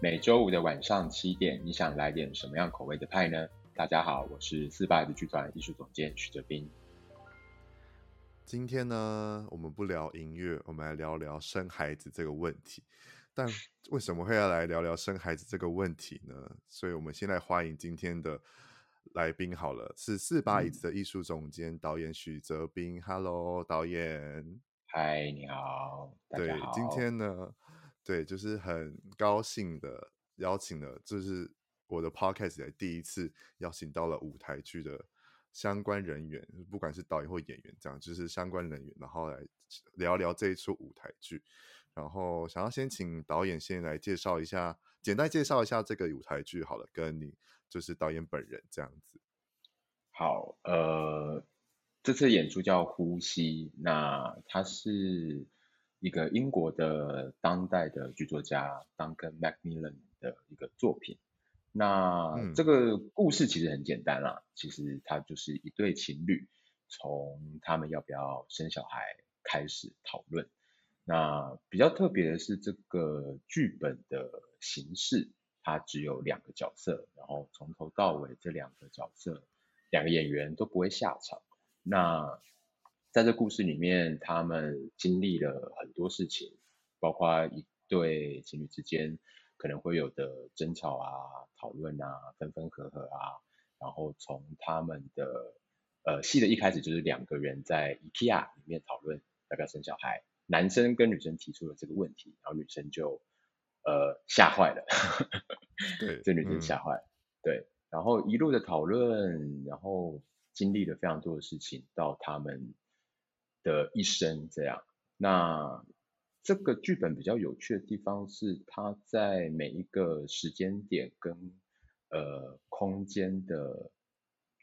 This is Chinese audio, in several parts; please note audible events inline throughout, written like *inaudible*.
每周五的晚上七点，你想来点什么样口味的派呢？大家好，我是四八椅子剧团艺术总监许哲斌。今天呢，我们不聊音乐，我们来聊聊生孩子这个问题。但为什么会要来聊聊生孩子这个问题呢？所以我们先来欢迎今天的来宾好了，是四把椅子的艺术总监、嗯、导演许哲斌。Hello，导演。嗨，你好。好。对，今天呢。对，就是很高兴的邀请了，这是我的 podcast 来第一次邀请到了舞台剧的相关人员，不管是导演或演员，这样就是相关人员，然后来聊聊这一出舞台剧。然后想要先请导演先来介绍一下，简单介绍一下这个舞台剧好了，跟你就是导演本人这样子。好，呃，这次演出叫《呼吸》，那它是。一个英国的当代的剧作家 Duncan Macmillan 的一个作品。那这个故事其实很简单啦，其实它就是一对情侣，从他们要不要生小孩开始讨论。那比较特别的是这个剧本的形式，它只有两个角色，然后从头到尾这两个角色，两个演员都不会下场。那在这故事里面，他们经历了很多事情，包括一对情侣之间可能会有的争吵啊、讨论啊、分分合合啊。然后从他们的呃戏的一开始，就是两个人在 IKEA 里面讨论要不要生小孩，男生跟女生提出了这个问题，然后女生就呃吓坏了，对，*laughs* 这女生吓坏了，嗯，对，然后一路的讨论，然后经历了非常多的事情，到他们。的一生这样，那这个剧本比较有趣的地方是，它在每一个时间点跟呃空间的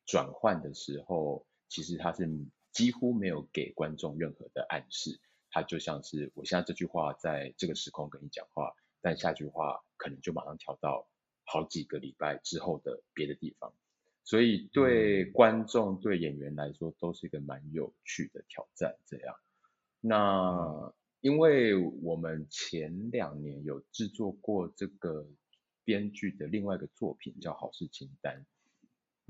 转换的时候，其实它是几乎没有给观众任何的暗示，它就像是我现在这句话在这个时空跟你讲话，但下句话可能就马上跳到好几个礼拜之后的别的地方。所以对观众、对演员来说都是一个蛮有趣的挑战。这样，那因为我们前两年有制作过这个编剧的另外一个作品叫《好事清单》，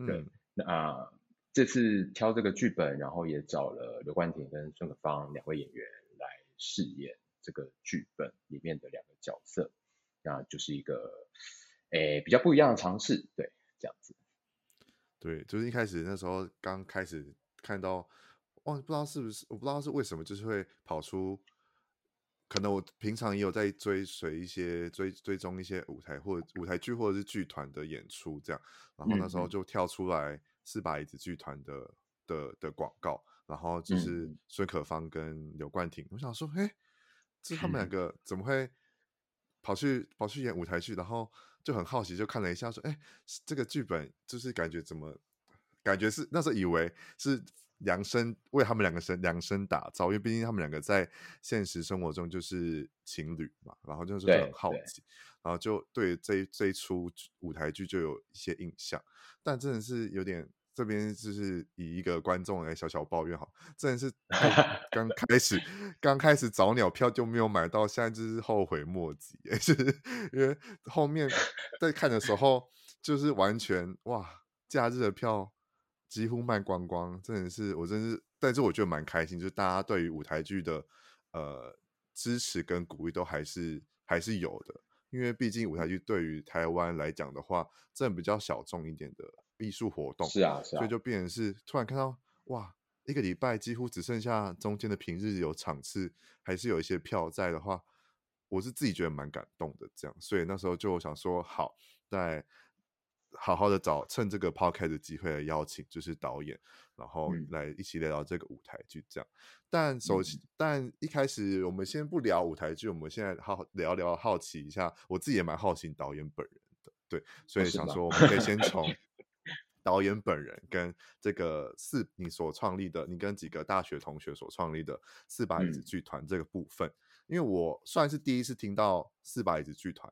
对，嗯、那这次挑这个剧本，然后也找了刘冠廷跟孙可芳两位演员来饰演这个剧本里面的两个角色，那就是一个诶比较不一样的尝试，对，这样子。对，就是一开始那时候刚开始看到，忘，不知道是不是，我不知道是为什么，就是会跑出，可能我平常也有在追随一些追追踪一些舞台或舞台剧或者是剧团的演出这样，然后那时候就跳出来四把椅子剧团的的的广告，然后就是孙可芳跟刘冠廷，我想说，哎，这他们两 *laughs* 个怎么会跑去跑去演舞台剧，然后。就很好奇，就看了一下，说：“哎，这个剧本就是感觉怎么，感觉是那时候以为是量身为他们两个身量身打造，因为毕竟他们两个在现实生活中就是情侣嘛。然后就是很好奇，然后就对这一这一出舞台剧就有一些印象，但真的是有点。”这边就是以一个观众来小小抱怨哈，真的是 *laughs* 刚开始刚开始早鸟票就没有买到，现在就是后悔莫及，*laughs* 就是因为后面在看的时候就是完全哇，假日的票几乎卖光光，真的是我真是，但是我觉得蛮开心，就是大家对于舞台剧的呃支持跟鼓励都还是还是有的，因为毕竟舞台剧对于台湾来讲的话，真的比较小众一点的。艺术活动是啊，是啊，所以就变成是突然看到哇，一个礼拜几乎只剩下中间的平日有场次，还是有一些票在的话，我是自己觉得蛮感动的。这样，所以那时候就想说，好，再好好的找趁这个 podcast 的机会来邀请，就是导演，然后来一起聊聊这个舞台剧这样。嗯、但首先，嗯、但一开始我们先不聊舞台剧，我们现在好好聊聊，好奇一下，我自己也蛮好奇导演本人的，对，所以想说我们可以先 *laughs* 从。导演本人跟这个四你所创立的，你跟几个大学同学所创立的四把椅子剧团这个部分，嗯、因为我算是第一次听到四把椅子剧团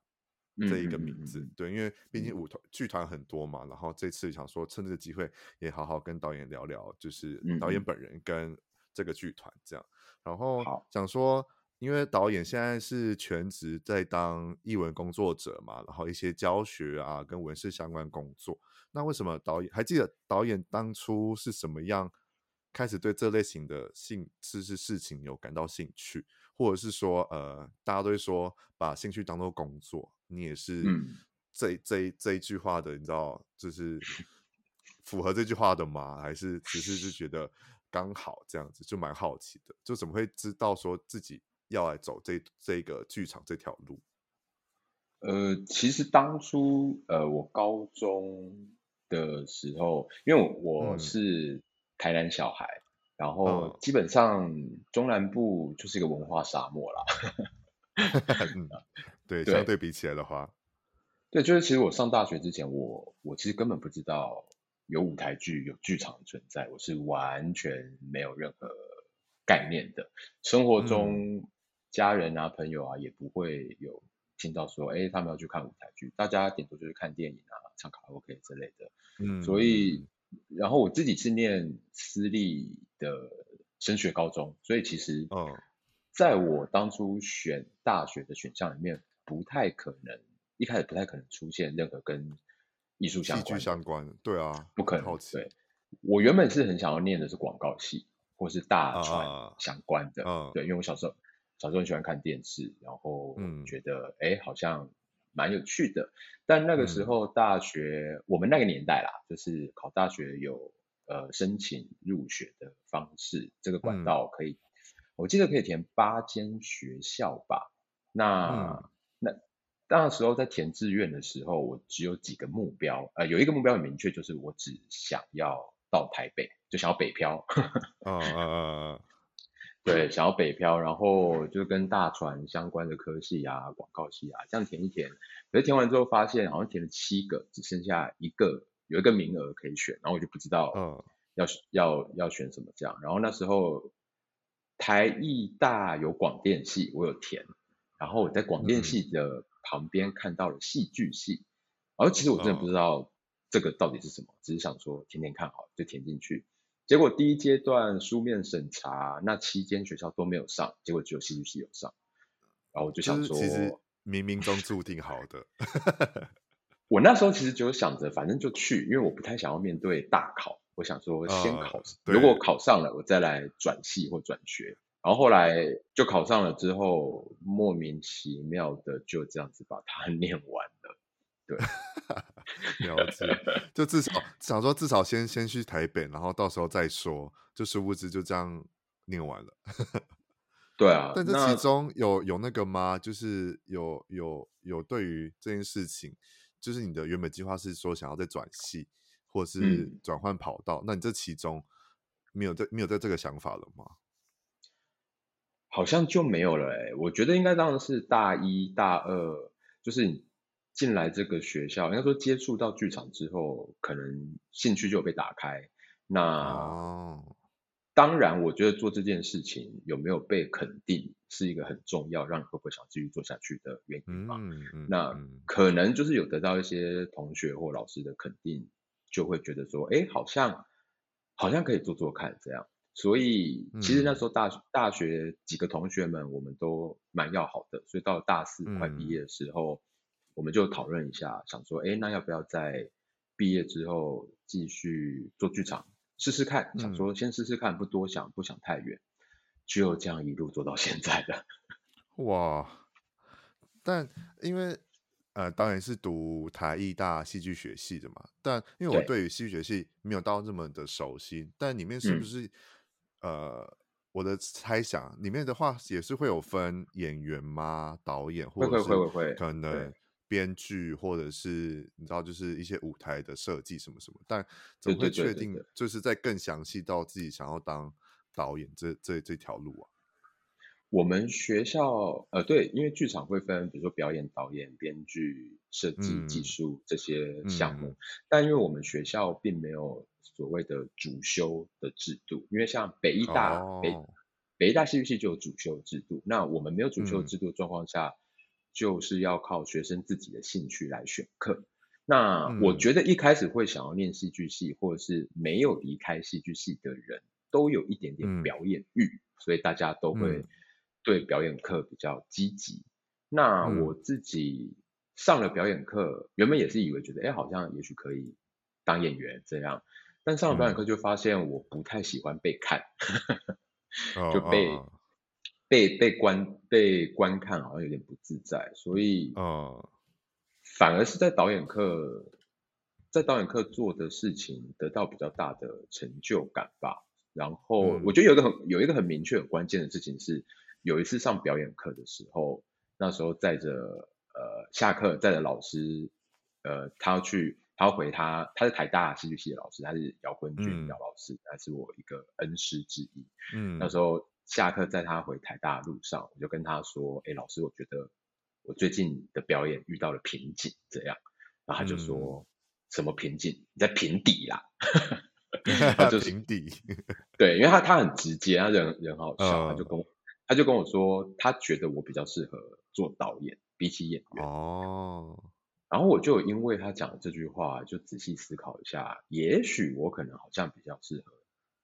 这一个名字，嗯、对，因为毕竟舞团剧团很多嘛，然后这次想说趁这个机会也好好跟导演聊聊，就是导演本人跟这个剧团这样，然后想说。因为导演现在是全职在当译文工作者嘛，然后一些教学啊跟文史相关工作。那为什么导演还记得导演当初是什么样开始对这类型的性事事事情有感到兴趣，或者是说呃大家都会说把兴趣当做工作，你也是这、嗯、这这，这一句话的，你知道就是 *laughs* 符合这句话的吗？还是只是就觉得刚好这样子，就蛮好奇的，就怎么会知道说自己。要来走这这个剧场这条路，呃，其实当初呃，我高中的时候，因为我是台南小孩，嗯、然后基本上中南部就是一个文化沙漠啦。*laughs* 嗯、对，相对比起来的话，对，就是其实我上大学之前，我我其实根本不知道有舞台剧、有剧场存在，我是完全没有任何概念的，生活中。嗯家人啊，朋友啊，也不会有听到说，哎，他们要去看舞台剧，大家顶多就是看电影啊，唱卡拉 OK 之类的。嗯，所以，然后我自己是念私立的升学高中，所以其实，哦，在我当初选大学的选项里面，不太可能，一开始不太可能出现任何跟艺术相关、相关，对啊，不可能。对，我原本是很想要念的是广告系，或是大传相关的，啊啊对，因为我小时候。小时候很喜欢看电视，然后觉得哎、嗯，好像蛮有趣的。但那个时候大学，嗯、我们那个年代啦，就是考大学有呃申请入学的方式，这个管道可以，嗯、我记得可以填八间学校吧。那、嗯、那那时候在填志愿的时候，我只有几个目标，呃，有一个目标很明确，就是我只想要到台北，就想要北漂。嗯嗯嗯。对，想要北漂，然后就跟大船相关的科系啊、广告系啊，这样填一填。可是填完之后发现，好像填了七个，只剩下一个，有一个名额可以选，然后我就不知道要、嗯、要要选什么这样。然后那时候台艺大有广电系，我有填，然后我在广电系的旁边看到了戏剧系，然后其实我真的不知道这个到底是什么，只是想说填填看好，就填进去。结果第一阶段书面审查，那七间学校都没有上，结果只有戏剧系有上，然后我就想说，其实冥冥中注定好的。我那时候其实就想着，反正就去，因为我不太想要面对大考，我想说先考，呃、如果考上了，我再来转系或转学。然后后来就考上了之后，莫名其妙的就这样子把它 *laughs* 念完了。对，了解，就至少想说，至少先先去台北，然后到时候再说，就殊不知就这样念完了。对啊，但这其中有有那个吗？就是有有有对于这件事情，就是你的原本计划是说想要再转系，或是转换跑道，嗯、那你这其中没有在没有在这个想法了吗？好像就没有了哎、欸，我觉得应该当然是大一大二，就是你。进来这个学校，应该说接触到剧场之后，可能兴趣就有被打开。那、哦、当然，我觉得做这件事情有没有被肯定，是一个很重要，让你会不会想继续做下去的原因嘛。嗯嗯、那可能就是有得到一些同学或老师的肯定，就会觉得说，哎，好像好像可以做做看这样。所以其实那时候大学、嗯、大学几个同学们，我们都蛮要好的。所以到了大四快毕业的时候。嗯我们就讨论一下，想说，哎，那要不要在毕业之后继续做剧场，试试看？想说先试试看，不多想，不想太远，就这样一路做到现在的。*laughs* 哇！但因为呃，当然是读台艺大戏剧学系的嘛，但因为我对于戏剧学系没有到那么的熟悉，但里面是不是、嗯、呃，我的猜想里面的话也是会有分演员吗？导演或者是会会会可能。编剧或者是你知道，就是一些舞台的设计什么什么，但怎么会确定就是在更详细到自己想要当导演这这这条路啊？我们学校呃对，因为剧场会分，比如说表演、导演、编剧、设计、技术这些项目，但因为我们学校并没有所谓的主修的制度，因为像北艺大、哦、北北艺大戏剧系就有主修制度，那我们没有主修制度的状况下。嗯就是要靠学生自己的兴趣来选课。那我觉得一开始会想要念戏剧系，或者是没有离开戏剧系的人，都有一点点表演欲，嗯、所以大家都会对表演课比较积极。那我自己上了表演课，嗯、原本也是以为觉得，哎，好像也许可以当演员这样。但上了表演课就发现我不太喜欢被看，嗯、*laughs* 就被、哦、被被观被观看好像有点不自在，所以哦，反而是在导演课在导演课做的事情得到比较大的成就感吧。然后我觉得有一个很有一个很明确很关键的事情是，有一次上表演课的时候。那时候载着呃下课载着老师，呃他要去他要回他他是台大戏剧系的老师，他是姚坤俊姚老师，他、嗯、是我一个恩师之一。嗯，那时候下课载他回台大的路上，我就跟他说，哎、欸、老师，我觉得我最近的表演遇到了瓶颈，这样，然后他就说、嗯、什么瓶颈？你在平底啦？*laughs* 他就是平底。对，因为他他很直接，他人人好笑，他就跟我。他就跟我说，他觉得我比较适合做导演，比起演员。哦。然后我就因为他讲的这句话，就仔细思考一下，也许我可能好像比较适合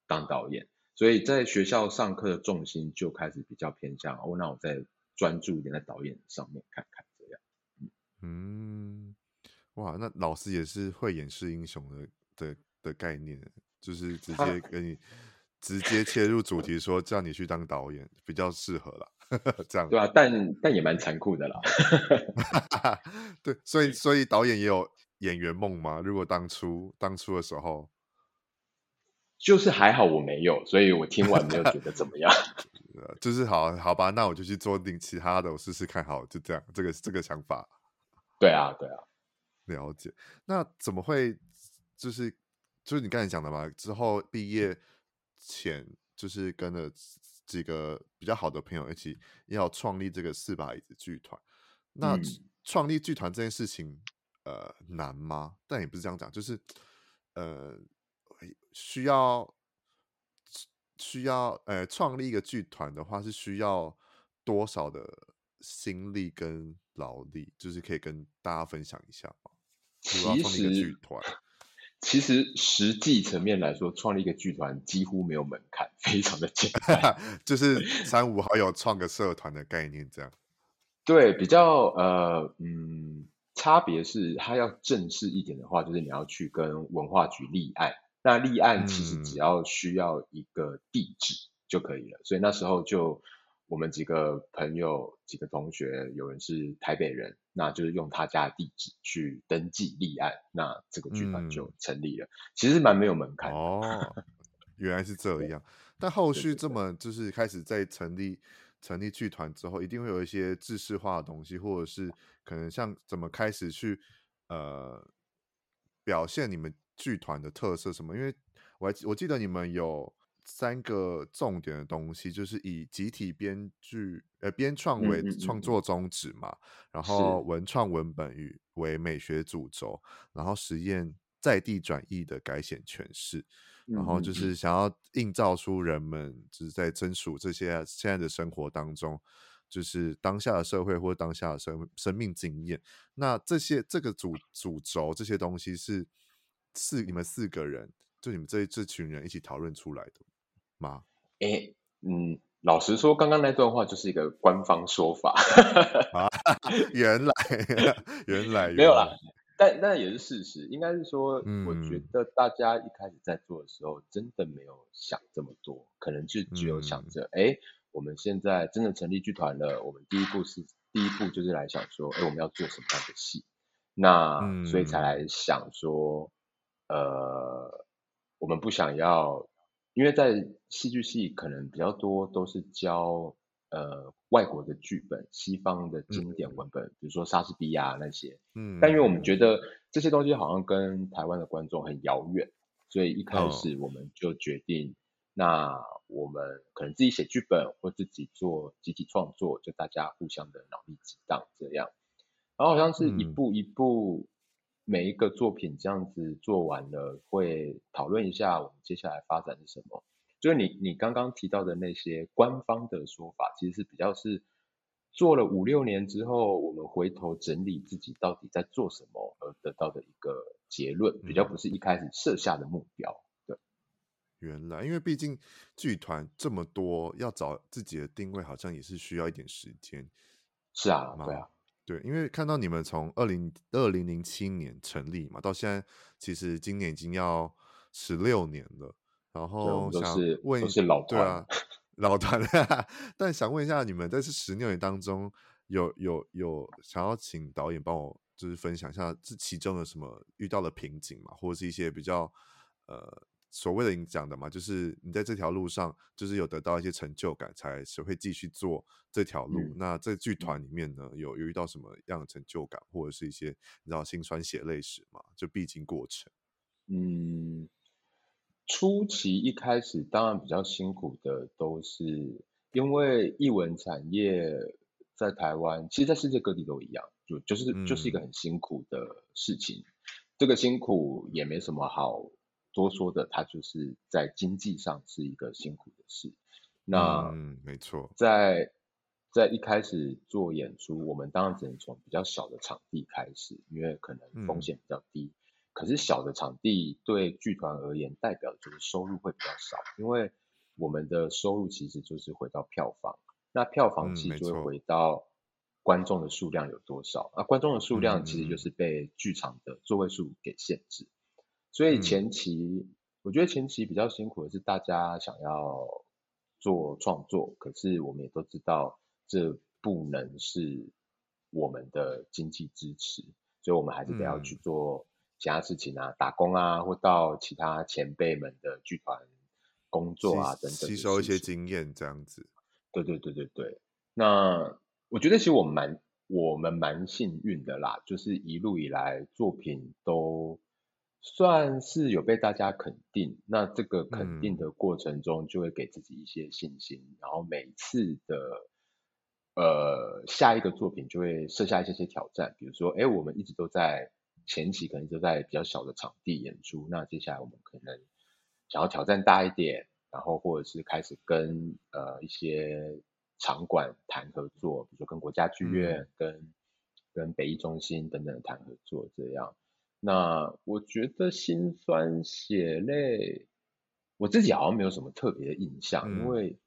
当导演。所以在学校上课的重心就开始比较偏向，哦，那我再专注一点在导演上面看看这样。嗯，嗯哇，那老师也是会演示英雄的的的概念，就是直接跟你。直接切入主题，说叫你去当导演比较适合啦，*laughs* 这样。对啊，但但也蛮残酷的啦。*laughs* 对，所以所以导演也有演员梦吗？如果当初当初的时候，就是还好我没有，所以我听完没有觉得怎么样。*laughs* 就是好好吧，那我就去做点其他的，我试试看，好，就这样，这个这个想法。对啊，对啊，了解。那怎么会就是就是你刚才讲的嘛？之后毕业。前就是跟了几个比较好的朋友一起要创立这个四把椅子剧团。那创立剧团这件事情，呃，难吗？但也不是这样讲，就是呃，需要需要呃，创立一个剧团的话，是需要多少的心力跟劳力？就是可以跟大家分享一下吗？其实要创立一个剧团。*laughs* 其实实际层面来说，创立一个剧团几乎没有门槛，非常的简单，*laughs* 就是三五好友创个社团的概念这样。对，比较呃嗯，差别是它要正式一点的话，就是你要去跟文化局立案。那立案其实只要需要一个地址就可以了，嗯、所以那时候就。我们几个朋友、几个同学，有人是台北人，那就是用他家的地址去登记立案，那这个剧团就成立了。嗯、其实蛮没有门槛哦，*laughs* 原来是这样。但后续这么就是开始在成立成立剧团之后，一定会有一些制式化的东西，或者是可能像怎么开始去呃表现你们剧团的特色什么？因为我还我记得你们有。三个重点的东西，就是以集体编剧呃编创为创作宗旨嘛，嗯嗯嗯，然后文创文本与为美学主轴，然后实验在地转译的改写诠释，然后就是想要映照出人们就是在真属这些现在的生活当中，就是当下的社会或当下的生生命经验。那这些这个主主轴这些东西是四你们四个人就你们这这群人一起讨论出来的。吗？哎，嗯，老实说，刚刚那段话就是一个官方说法。啊，*laughs* 原来，*laughs* 原来没有啦，但那也是事实。应该是说，嗯，我觉得大家一开始在做的时候，真的没有想这么多，可能就只有想着，哎，嗯，我们现在真的成立剧团了，我们第一步是第一步就是来想说，哎，我们要做什么样的戏？那，嗯，所以才来想说，呃，我们不想要。因为在戏剧系可能比较多都是教呃外国的剧本、西方的经典文本，嗯、比如说莎士比亚那些。嗯。但因为我们觉得这些东西好像跟台湾的观众很遥远，所以一开始我们就决定，哦、那我们可能自己写剧本或自己做集体创作，就大家互相的脑力激荡这样。然后好像是一步一步。嗯每一个作品这样子做完了，会讨论一下我们接下来发展是什么。就是你你刚刚提到的那些官方的说法，其实是比较是做了五六年之后，我们回头整理自己到底在做什么而得到的一个结论，比较不是一开始设下的目标。对，原来，因为毕竟剧团这么多，要找自己的定位，好像也是需要一点时间。是啊，对啊，对，因为看到你们从二零二零零七年成立嘛，到现在，其实今年已经要十六年了。然后想问，是老团，对啊，*laughs* 老团。*laughs* 但想问一下，你们在这十六年当中，有有有想要请导演帮我，就是分享一下这其中有什么遇到的瓶颈嘛，或者是一些比较呃。所谓的你讲的嘛，就是你在这条路上，就是有得到一些成就感，才是会继续做这条路。嗯、那在剧团里面呢，有有遇到什么样的成就感，或者是一些你知道心酸血泪史嘛？就必经过程。嗯，初期一开始当然比较辛苦的，都是因为艺文产业在台湾，其实在世界各地都一样，就就是、嗯、就是一个很辛苦的事情。这个辛苦也没什么好。多说的，它就是在经济上是一个辛苦的事。那嗯，没错，在在一开始做演出，我们当然只能从比较小的场地开始，因为可能风险比较低。嗯、可是小的场地对剧团而言，代表就是收入会比较少，因为我们的收入其实就是回到票房，那票房其实就会回到观众的数量有多少。那、嗯啊、观众的数量其实就是被剧场的座位数给限制。所以前期，嗯、我觉得前期比较辛苦的是大家想要做创作，可是我们也都知道这不能是我们的经济支持，所以我们还是得要去做其他事情啊，嗯、打工啊，或到其他前辈们的剧团工作啊等等，吸收一些经验这样子。对对对对对。那我觉得其实我们蛮我们蛮幸运的啦，就是一路以来作品都。算是有被大家肯定，那这个肯定的过程中，就会给自己一些信心，嗯、然后每次的呃下一个作品就会设下一些些挑战，比如说，哎，我们一直都在前期可能都在比较小的场地演出，那接下来我们可能想要挑战大一点，然后或者是开始跟呃一些场馆谈合作，比如说跟国家剧院、嗯、跟跟北艺中心等等谈合作这样。那我觉得心酸血泪，我自己好像没有什么特别的印象，嗯、因为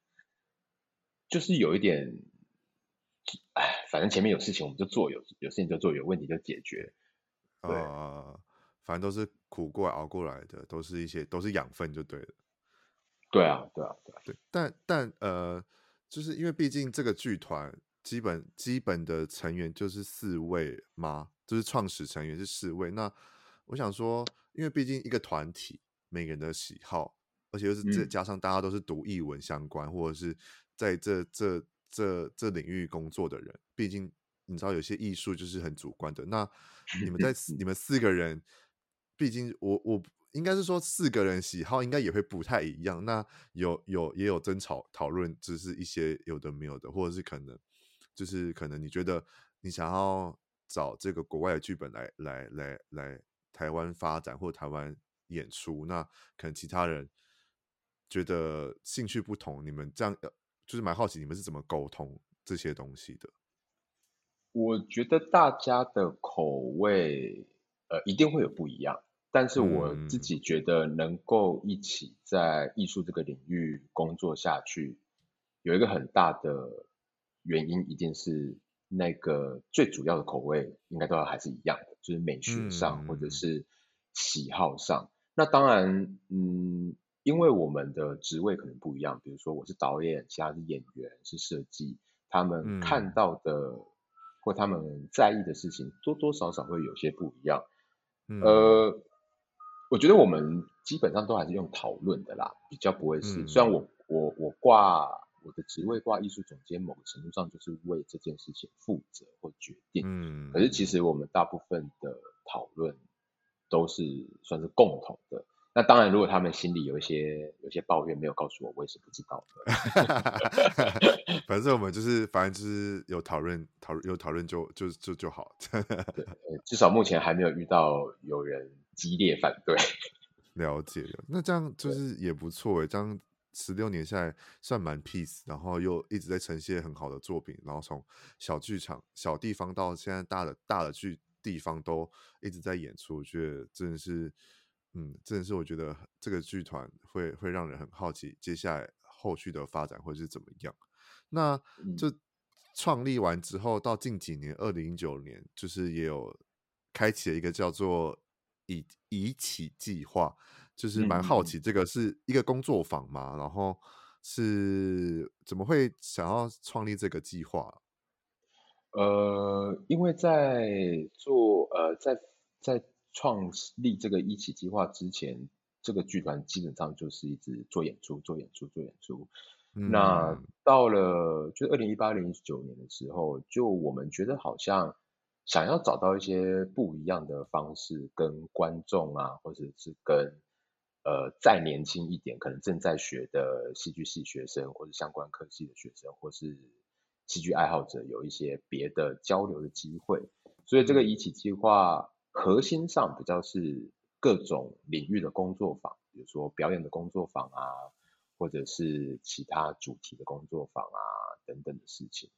就是有一点，哎，反正前面有事情我们就做，有有事情就做，有问题就解决。对，呃、反正都是苦过熬过来的，都是一些都是养分就对了。对啊，对啊，对啊，对。但但呃，就是因为毕竟这个剧团基本基本的成员就是四位吗？就是创始成员是四位，那我想说，因为毕竟一个团体，每个人的喜好，而且又是这加上大家都是读译文相关，嗯、或者是在这这这这领域工作的人，毕竟你知道有些艺术就是很主观的。那你们在 *laughs* 你们四个人，毕竟我我应该是说四个人喜好应该也会不太一样。那有有也有争吵讨论，只是一些有的没有的，或者是可能就是可能你觉得你想要。找这个国外的剧本来来来来台湾发展或台湾演出，那可能其他人觉得兴趣不同，你们这样就是蛮好奇，你们是怎么沟通这些东西的？我觉得大家的口味呃一定会有不一样，但是我自己觉得能够一起在艺术这个领域工作下去，有一个很大的原因一定是。那个最主要的口味应该都要还是一样的，就是美学上或者是喜好上。嗯、那当然，嗯，因为我们的职位可能不一样，比如说我是导演，其他是演员，是设计，他们看到的、嗯、或他们在意的事情多多少少会有些不一样。嗯、呃，我觉得我们基本上都还是用讨论的啦，比较不会是。嗯、虽然我我我挂。我的职位挂艺术总监，某个程度上就是为这件事情负责或决定。嗯，可是其实我们大部分的讨论都是算是共同的。那当然，如果他们心里有一些有一些抱怨没有告诉我，我也是不知道的。*laughs* 反正我们就是，反正就是有讨论，讨论有讨论就就就就好。*laughs* 对，至少目前还没有遇到有人激烈反对。了解了，那这样就是也不错诶，这样。十六年下来算蛮 peace，然后又一直在呈现很好的作品，然后从小剧场、小地方到现在大的大的剧地方都一直在演出，我觉得真的是嗯，真的是我觉得这个剧团会会让人很好奇，接下来后续的发展会是怎么样。那就创立完之后，到近几年，二零一九年，就是也有开启了一个叫做以“以以启计划”，就是蛮好奇，这个是一个工作坊嘛？然后是怎么会想要创立这个计划？呃，因为在做呃，在在创立这个“一起计划”之前，这个剧团基本上就是一直做演出、做演出、做演出。嗯、那到了就二零一八、二零一九年的时候，就我们觉得好像想要找到一些不一样的方式，跟观众啊，或者是跟呃再年轻一点，可能正在学的戏剧系学生，或者相关科系的学生，或是戏剧爱好者，有一些别的交流的机会。所以这个一起计划核心上比较是各种领域的工作坊，比如说表演的工作坊啊。或者是其他主题的工作坊啊，等等的事情，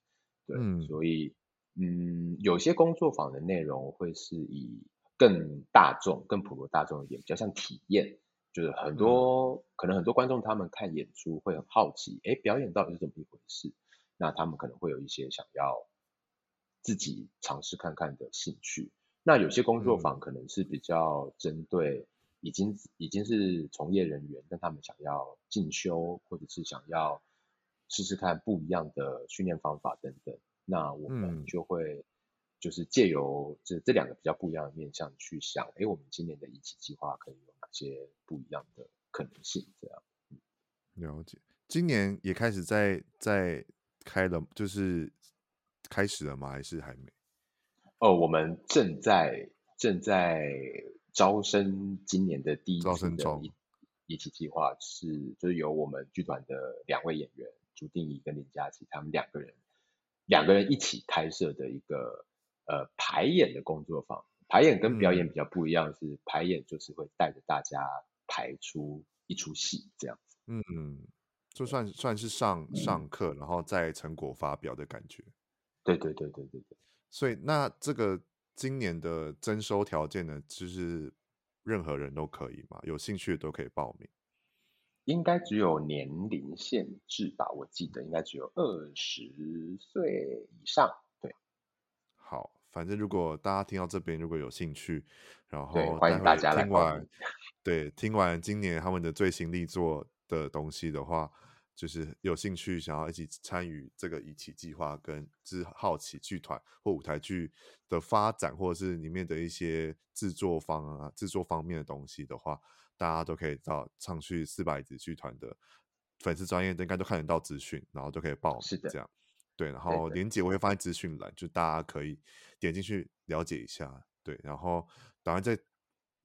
对，嗯、所以嗯，有些工作坊的内容会是以更大众、更普罗大众一点，比较像体验，就是很多、嗯、可能很多观众他们看演出会很好奇，哎，表演到底是怎么一回事？那他们可能会有一些想要自己尝试看看的兴趣。那有些工作坊可能是比较针对。已经已经是从业人员，但他们想要进修，或者是想要试试看不一样的训练方法等等，那我们就会就是借由这这两个比较不一样的面向去想，哎，我们今年的一起计划可以有哪些不一样的可能性？这样，嗯，了解。今年也开始在在开了，就是开始了吗？还是还没？哦，我们正在正在。招生今年的第一招生中一起计划是，就是由我们剧团的两位演员朱定仪跟林佳琪，他们两个人两个人一起拍摄的一个呃排演的工作坊。排演跟表演比较不一样，是排演就是会带着大家排出一出戏这样子。嗯嗯，就算算是上上课，然后再成果发表的感觉。对对对对对对。所以那这个。今年的征收条件呢，就是任何人都可以嘛，有兴趣的都可以报名。应该只有年龄限制吧？我记得应该只有二十岁以上。反正如果大家听到这边如果有兴趣，然后欢迎大家来听完，对，听完今年他们的最新力作的东西的话。就是有兴趣想要一起参与这个一起计划，跟之好奇剧团或舞台剧的发展，或者是里面的一些制作方啊、制作方面的东西的话，大家都可以到上去四百子剧团的粉丝专业，应该都看得到资讯，然后都可以报名。是的，这样对。然后连接我会放在资讯栏，就大家可以点进去了解一下。对，然后打算再。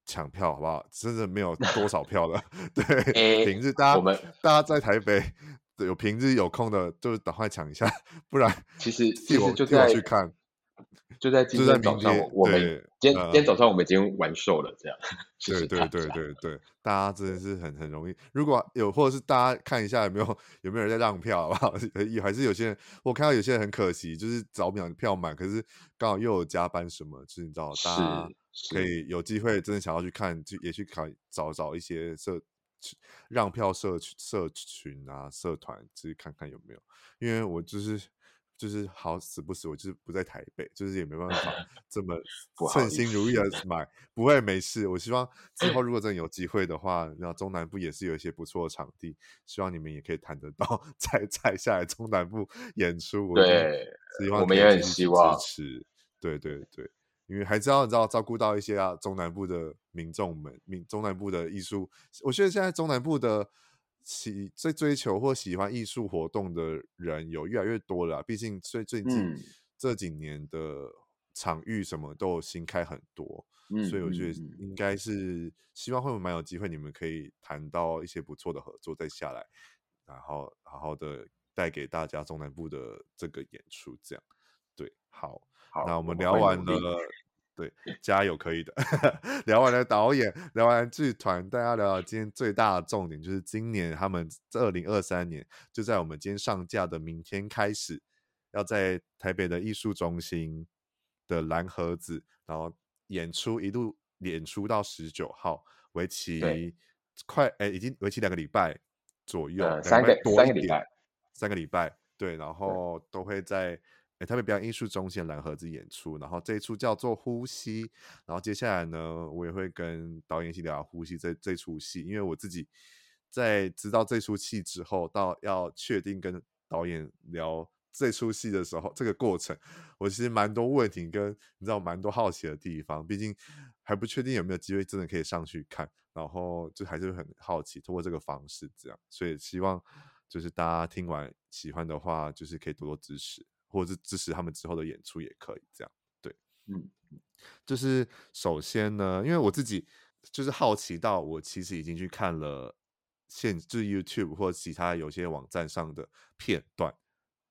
抢票好不好？真的没有多少票了。*laughs* 对，欸、平日大家我们大家在台北有平日有空的，就是赶快抢一下，不然其实其实就在去看，就在今天早上我们今天今天早上我们已经完售了，这样。对对对对对，大家真的是很很容易。如果有或者是大家看一下有没有有没有人在让票，好不好？*laughs* 还是有些人我看到有些人很可惜，就是早秒票满，可是刚好又有加班什么，就是你知道大家。可以有机会真的想要去看，就也去看找找一些社让票社社群啊、社团，去看看有没有。因为我就是就是好死不死，我就是不在台北，就是也没办法 *laughs* 这么称心如意的买，不，会没事。我希望之后 *laughs* 如果真的有机会的话，那中南部也是有一些不错的场地，希望你们也可以谈得到 *laughs* 再再下来中南部演出。对，希望我们也很希望支持。对对对。因为还知道你知道照顾到一些啊中南部的民众们，民中南部的艺术，我觉得现在中南部的喜在追求或喜欢艺术活动的人有越来越多了。毕竟最最近这几年的场域什么都有新开很多，嗯、所以我觉得应该是希望会蛮有机会，你们可以谈到一些不错的合作再下来，然后好好的带给大家中南部的这个演出，这样对，好。好，那我们聊完了，对，加油，可以的。*laughs* 聊完了导演，聊完剧团，大家聊聊今天最大的重点，就是今年他们二零二三年就在我们今天上架的明天开始，要在台北的艺术中心的蓝盒子，然后演出一路演出到十九号为期快哎，已经为期两个礼拜左右，呃、三个三个礼拜，三个礼拜，对，然后都会在哎台北表演艺术中心蓝盒子演出，然后这一出叫做《呼吸》，然后接下来呢，我也会跟导演一起聊《呼吸》这这出戏，因为我自己在知道这出戏之后，到要确定跟导演聊。这出戏的时候，这个过程，我其实蛮多问题跟你知道蛮多好奇的地方，毕竟还不确定有没有机会真的可以上去看，然后就还是很好奇，通过这个方式这样，所以希望就是大家听完喜欢的话，就是可以多多支持，或者是支持他们之后的演出也可以这样，对，嗯，就是首先呢，因为我自己就是好奇到我其实已经去看了现就是 YouTube 或者其他有些网站上的片段。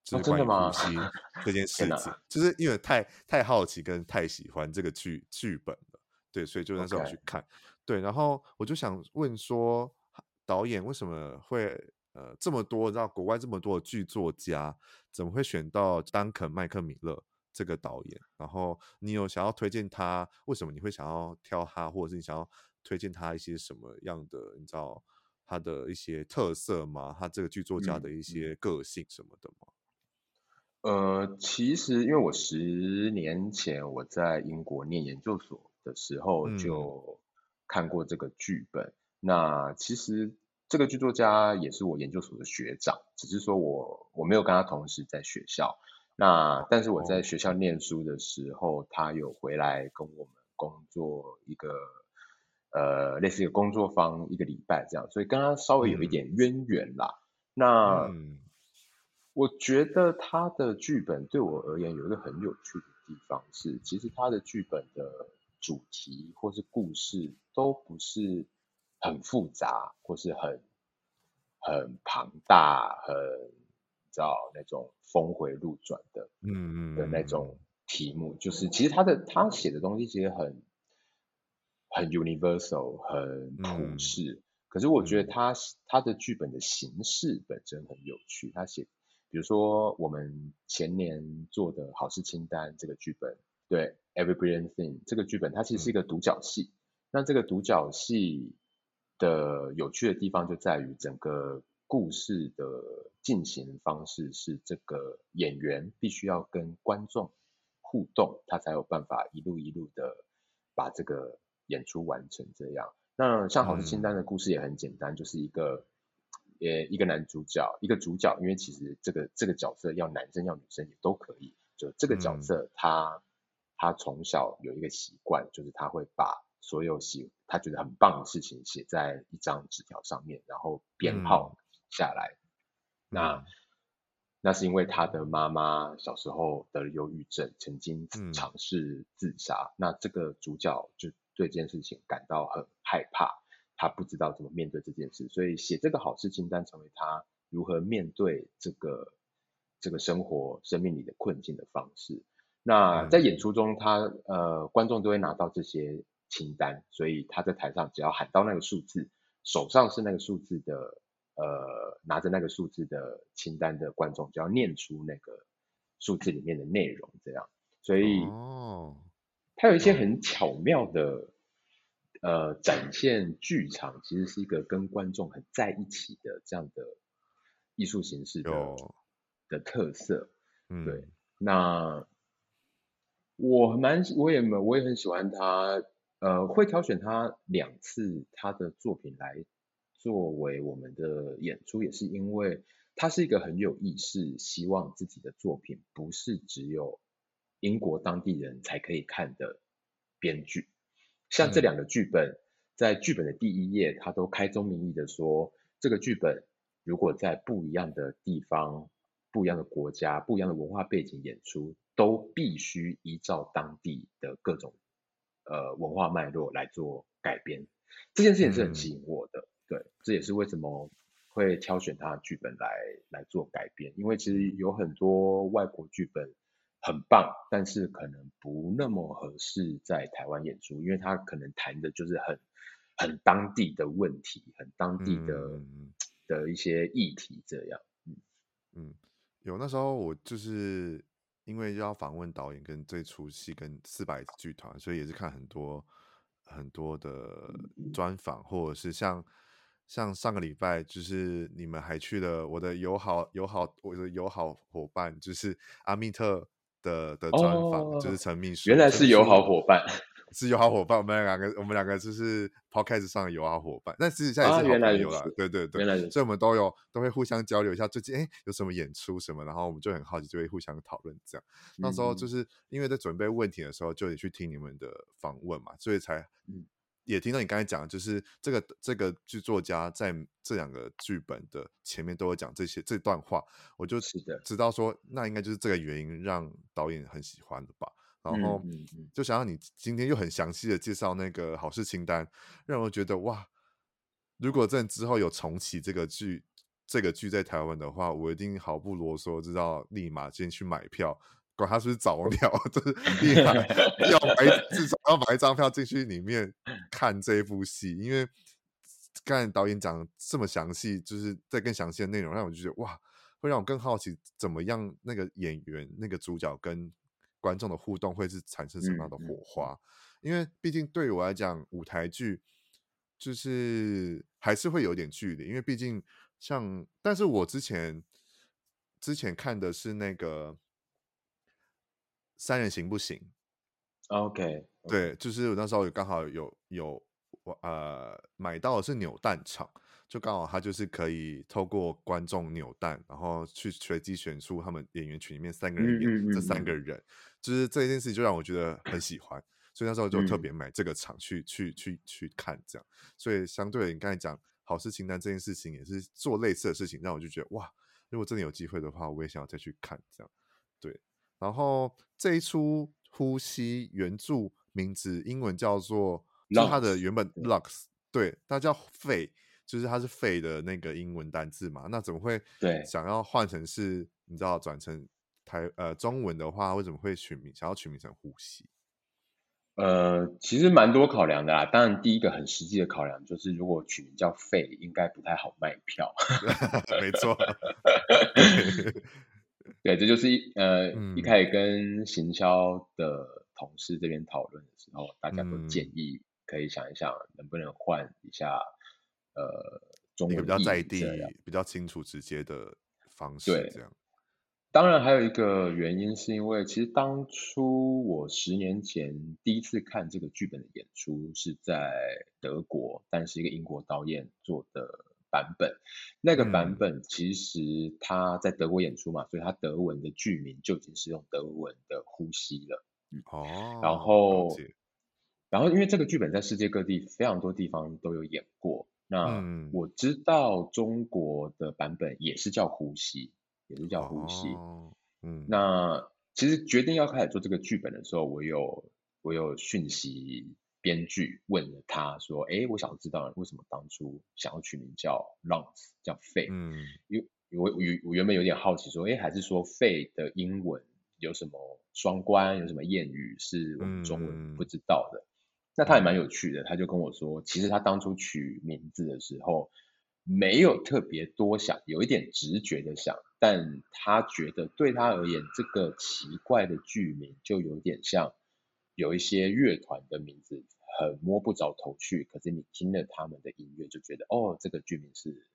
就是关于呼吸 *laughs* 这件事情，就是因为太太好奇跟太喜欢这个剧剧本了，对，所以就那时候去看，对，然后我就想问说，导演为什么会呃这么多，你知道国外这么多的剧作家，怎么会选到丹肯麦克米勒这个导演？然后你有想要推荐他？为什么你会想要挑他，或者是你想要推荐他一些什么样的？你知道他的一些特色吗？他这个剧作家的一些个性什么的吗？嗯呃，其实因为我十年前我在英国念研究所的时候就看过这个剧本。嗯、那其实这个剧作家也是我研究所的学长，只是说我我没有跟他同时在学校。那但是我在学校念书的时候，他有回来跟我们工作一个呃类似一个工作坊一个礼拜这样，所以跟他稍微有一点渊源啦。嗯、那。嗯我觉得他的剧本对我而言有一个很有趣的地方是，其实他的剧本的主题或是故事都不是很复杂或是很很庞大、很你知道那种峰回路转的，嗯嗯的那种题目，就是其实他的他写的东西其实很很 universal，很普世。嗯、可是我觉得他他的剧本的形式本身很有趣，他写。比如说，我们前年做的好事清单这个剧本，对，Every Brilliant Thing 这个剧本，它其实是一个独角戏。嗯、那这个独角戏的有趣的地方就在于，整个故事的进行方式是这个演员必须要跟观众互动，他才有办法一路一路的把这个演出完成这样。那像好事清单的故事也很简单，嗯、就是一个。呃一个男主角，一个主角，因为其实这个这个角色要男生要女生也都可以。就这个角色，嗯、他他从小有一个习惯，就是他会把所有喜他觉得很棒的事情写在一张纸条上面，然后编号下来。嗯、那那是因为他的妈妈小时候得了忧郁症，曾经尝试自杀。嗯、那这个主角就对这件事情感到很害怕。他不知道怎么面对这件事，所以写这个好事清单成为他如何面对这个这个生活生命里的困境的方式。那在演出中他，他呃观众都会拿到这些清单，所以他在台上只要喊到那个数字，手上是那个数字的呃拿着那个数字的清单的观众就要念出那个数字里面的内容，这样。所以哦，他有一些很巧妙的。呃，展现剧场其实是一个跟观众很在一起的这样的艺术形式的的特色，嗯，对。那我蛮，我也蛮，我也很喜欢他。呃，会挑选他两次他的作品来作为我们的演出，也是因为他是一个很有意识，希望自己的作品不是只有英国当地人才可以看的编剧。像这两个剧本，在剧本的第一页，他都开宗明义的说，这个剧本如果在不一样的地方、不一样的国家、不一样的文化背景演出，都必须依照当地的各种呃文化脉络来做改编。这件事情是很吸引我的，嗯、对，这也是为什么会挑选他的剧本来来做改编，因为其实有很多外国剧本。很棒，但是可能不那么合适在台湾演出，因为他可能谈的就是很很当地的问题，很当地的、嗯、的一些议题这样。嗯嗯，有那时候我就是因为要访问导演跟这出戏跟四百剧团，所以也是看很多很多的专访，或者是像像上个礼拜，就是你们还去了我的友好友好我的友好伙伴，就是阿密特的的专访，哦、就是陈秘书，原来是友好伙伴。是友好伙伴，我们两个，我们两个就是 podcast 上的友好伙伴，但实际上也是好朋友啦。对对对，所以我们都有都会互相交流一下最近哎有什么演出什么，然后我们就很好奇，就会互相讨论这样。那时候就是因为在准备问题的时候，就得去听你们的访问嘛，所以才也听到你刚才讲，就是这个这个剧作家在这两个剧本的前面都有讲这些这段话，我就知道说那应该就是这个原因让导演很喜欢的吧。然后就想让你今天又很详细的介绍那个好事清单，让我觉得哇，如果真的之后有重启这个剧，这个剧在台湾的话，我一定毫不啰嗦，知道立马先去买票，管他是不是早鸟，*laughs* 就是立马要买，至少要买一张票进去里面看这部戏，因为刚才导演讲这么详细，就是在更详细的内容，让我就觉得哇，会让我更好奇怎么样那个演员那个主角跟。观众的互动会是产生什么样的火花？因为毕竟对于我来讲，舞台剧就是还是会有点距离。因为毕竟像，但是我之前之前看的是那个三人行不行？OK，对，就是我那时候刚好有有我呃买到的是扭蛋场。就刚好他就是可以透过观众扭蛋，然后去随机选出他们演员群里面三个人演这三个人，就是这件事情就让我觉得很喜欢，所以那时候就特别买这个场去、嗯、去去去看这样。所以相对你刚才讲好事清单这件事情，也是做类似的事情，让我就觉得哇，如果真的有机会的话，我也想要再去看这样。对，然后这一出呼吸原著名字英文叫做，就它的原本 Lux，对，它叫肺。就是它是肺的那个英文单字嘛，那怎么会想要换成是？你知道转成台呃中文的话，为什么会取名？想要取名成呼吸？呃，其实蛮多考量的啦。当然，第一个很实际的考量就是，如果取名叫肺，应该不太好卖票。*laughs* 没错。*laughs* 对，这就是一呃、嗯、一开始跟行销的同事这边讨论的时候，大家都建议可以想一想，能不能换一下。呃，中文比较在地、比较清楚、直接的方式，对，这样。当然，还有一个原因是因为，其实当初我十年前第一次看这个剧本的演出是在德国，但是一个英国导演做的版本。那个版本其实他在德国演出嘛，嗯、所以他德文的剧名就已经是用德文的呼吸了。嗯、哦，然后，然后因为这个剧本在世界各地非常多地方都有演过。那我知道中国的版本也是叫呼吸，也是叫呼吸。哦、嗯，那其实决定要开始做这个剧本的时候，我有我有讯息编剧问了他说，哎，我想知道为什么当初想要取名叫 lungs，叫肺？嗯，因为我我我原本有点好奇说，哎，还是说肺的英文有什么双关，有什么谚语是我们中文不知道的？嗯那他也蛮有趣的，他就跟我说，其实他当初取名字的时候，没有特别多想，有一点直觉的想，但他觉得对他而言，这个奇怪的剧名就有点像有一些乐团的名字，很摸不着头绪，可是你听了他们的音乐，就觉得哦，这个剧名是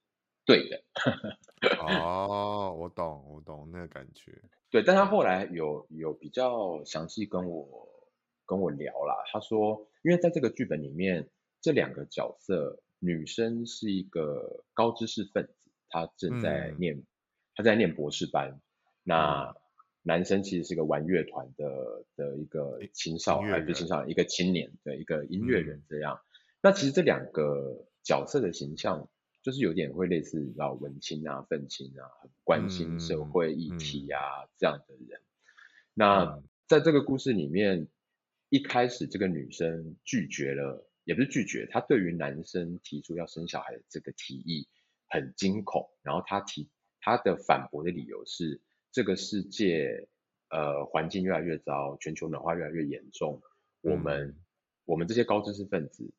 对的。*laughs* 哦，我懂，我懂那个感觉。对，但他后来有有比较详细跟我。跟我聊啦，他说，因为在这个剧本里面，这两个角色，女生是一个高知识分子，她正在念，她、嗯、在念博士班。那男生其实是个玩乐团的的一个青少年，不是青少年，一个青年的一个音乐人这样。嗯、那其实这两个角色的形象，就是有点会类似老文青啊、愤青啊，很关心社会议题啊、嗯、这样的人。那在这个故事里面。一开始，这个女生拒绝了，也不是拒绝，她对于男生提出要生小孩的这个提议很惊恐。然后她提她的反驳的理由是，这个世界呃环境越来越糟，全球暖化越来越严重，我们、嗯、我们这些高知识分子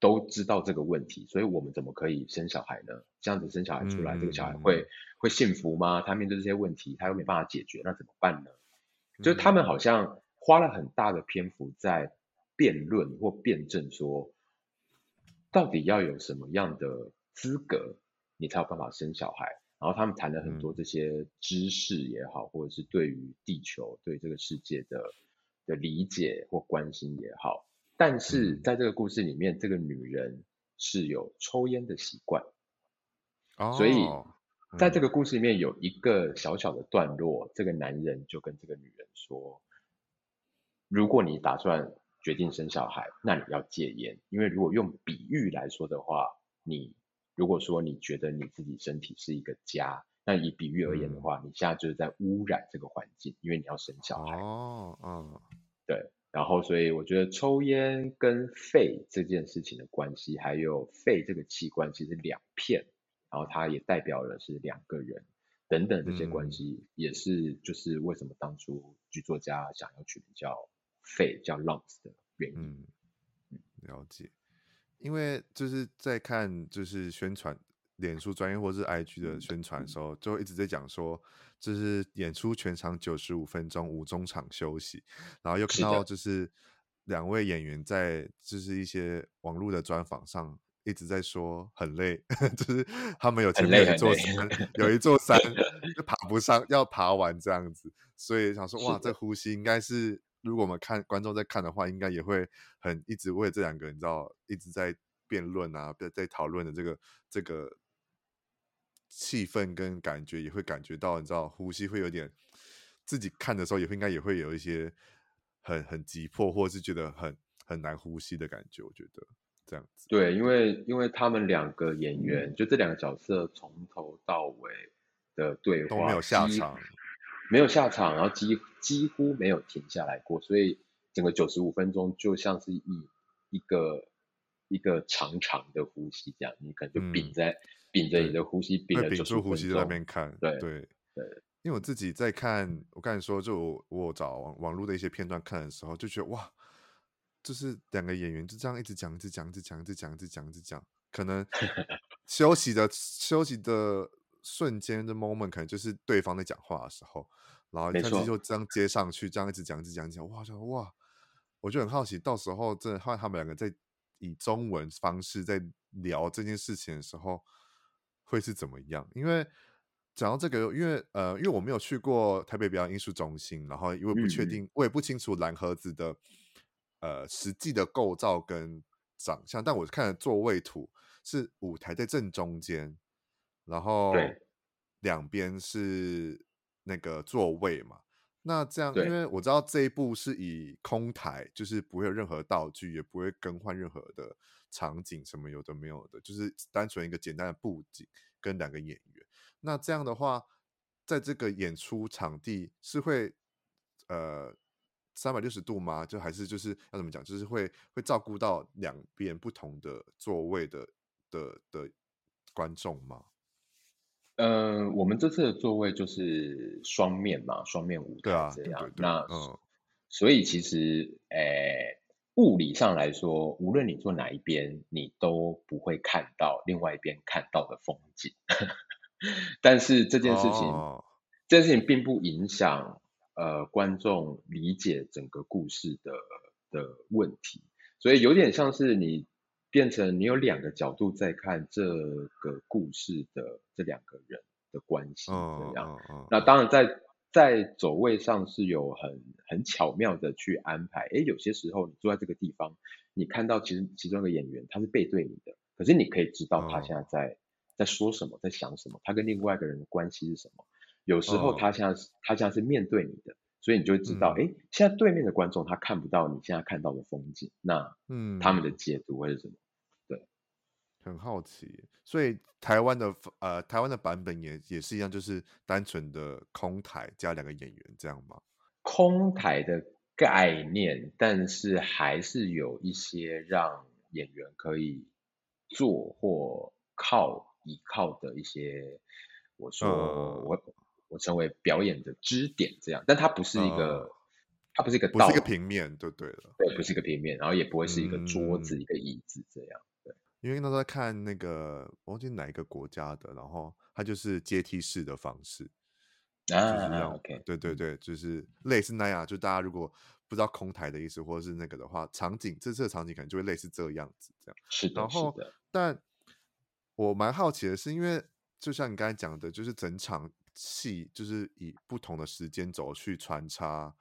都知道这个问题，所以我们怎么可以生小孩呢？这样子生小孩出来，嗯、这个小孩会会幸福吗？他面对这些问题，他又没办法解决，那怎么办呢？就是他们好像。花了很大的篇幅在辩论或辩证说，到底要有什么样的资格，你才有办法生小孩？然后他们谈了很多这些知识也好，嗯、或者是对于地球、对这个世界的的理解或关心也好。但是在这个故事里面，这个女人是有抽烟的习惯，哦、所以在这个故事里面有一个小小的段落，这个男人就跟这个女人说：“如果你打算决定生小孩，那你要戒烟，因为如果用比喻来说的话，你如果说你觉得你自己身体是一个家，那以比喻而言的话，你现在就是在污染这个环境，因为你要生小孩。”哦，嗯，对。然后，所以我觉得抽烟跟肺这件事情的关系，还有肺这个器官其实两片，然后它也代表了是两个人等等这些关系，嗯、也是就是为什么当初剧作家想要取名叫肺叫 lungs 的原因。嗯，了解。因为就是在看就是宣传。脸书专业或是 IG 的宣传的时候，就一直在讲说，就是演出全场九十五分钟，无中场休息。然后又看到就是两位演员在就是一些网络的专访上一直在说很累，*laughs* 就是他们有前面有一座山，有一座山 *laughs* 就爬不上，要爬完这样子。所以想说，哇，这呼吸应该是如果我们看观众在看的话，应该也会很一直为这两个人，你知道，一直在辩论啊，在在讨论的这个这个。气氛跟感觉也会感觉到，你知道，呼吸会有点，自己看的时候也会应该也会有一些很很急迫，或者是觉得很很难呼吸的感觉。我觉得这样子。对，因为因为他们两个演员，嗯、就这两个角色从头到尾的对话都没有下场，没有下场，然后几几乎没有停下来过，所以整个九十五分钟就像是一一个一个长长的呼吸这样，你可能就屏在。嗯屏着你的呼吸，屏屏住呼吸在那边看。对对对，对因为我自己在看，我刚才说，就我，我找网网络的一些片段看的时候，就觉得哇，就是两个演员就这样一直讲，一直讲，一直讲，一直讲，一直讲，一直讲，可能 *laughs* 休息的休息的瞬间的 moment，可能就是对方在讲话的时候，然后一下子就这样接上去，这样一直讲，一直讲，一直讲，哇，就哇，我就很好奇，到时候真的换他们两个在以中文方式在聊这件事情的时候。会是怎么样？因为讲到这个，因为呃，因为我没有去过台北表演艺术中心，然后因为不确定，嗯、我也不清楚蓝盒子的呃实际的构造跟长相，但我看了座位图是舞台在正中间，然后两边是那个座位嘛。那这样，因为我知道这一部是以空台，就是不会有任何道具，也不会更换任何的。场景什么有的没有的，就是单纯一个简单的布景跟两个演员。那这样的话，在这个演出场地是会呃三百六十度吗？就还是就是要怎么讲？就是会会照顾到两边不同的座位的的的观众吗？嗯、呃，我们这次的座位就是双面嘛，双面舞台这样。对啊、对对对那嗯，所以其实诶。欸物理上来说，无论你坐哪一边，你都不会看到另外一边看到的风景。*laughs* 但是这件事情，oh. 这件事情并不影响呃观众理解整个故事的的问题。所以有点像是你变成你有两个角度在看这个故事的这两个人的关系这样。Oh. Oh. 那当然在。在走位上是有很很巧妙的去安排，诶，有些时候你坐在这个地方，你看到其实其中一个演员他是背对你的，可是你可以知道他现在在、oh. 在说什么，在想什么，他跟另外一个人的关系是什么。有时候他现在是、oh. 他现在是面对你的，所以你就会知道，哎、嗯，现在对面的观众他看不到你现在看到的风景，那嗯，他们的解读会是什么？对很好奇，所以台湾的呃台湾的版本也也是一样，就是单纯的空台加两个演员这样吗？空台的概念，但是还是有一些让演员可以坐或靠倚靠的一些，我说、呃、我我称为表演的支点这样，但它不是一个，呃、它不是一个道，不是一个平面，对对了，对，不是一个平面，然后也不会是一个桌子、嗯、一个椅子这样。对因为那时候在看那个，我忘记哪一个国家的，然后它就是阶梯式的方式，啊，就是让、啊，OK，对对对，就是类似那样。就大家如果不知道空台的意思，或者是那个的话，场景这次的场景可能就会类似这个样子，这样。是的，然后是的。但我蛮好奇的是，因为就像你刚才讲的，就是整场戏就是以不同的时间轴去穿插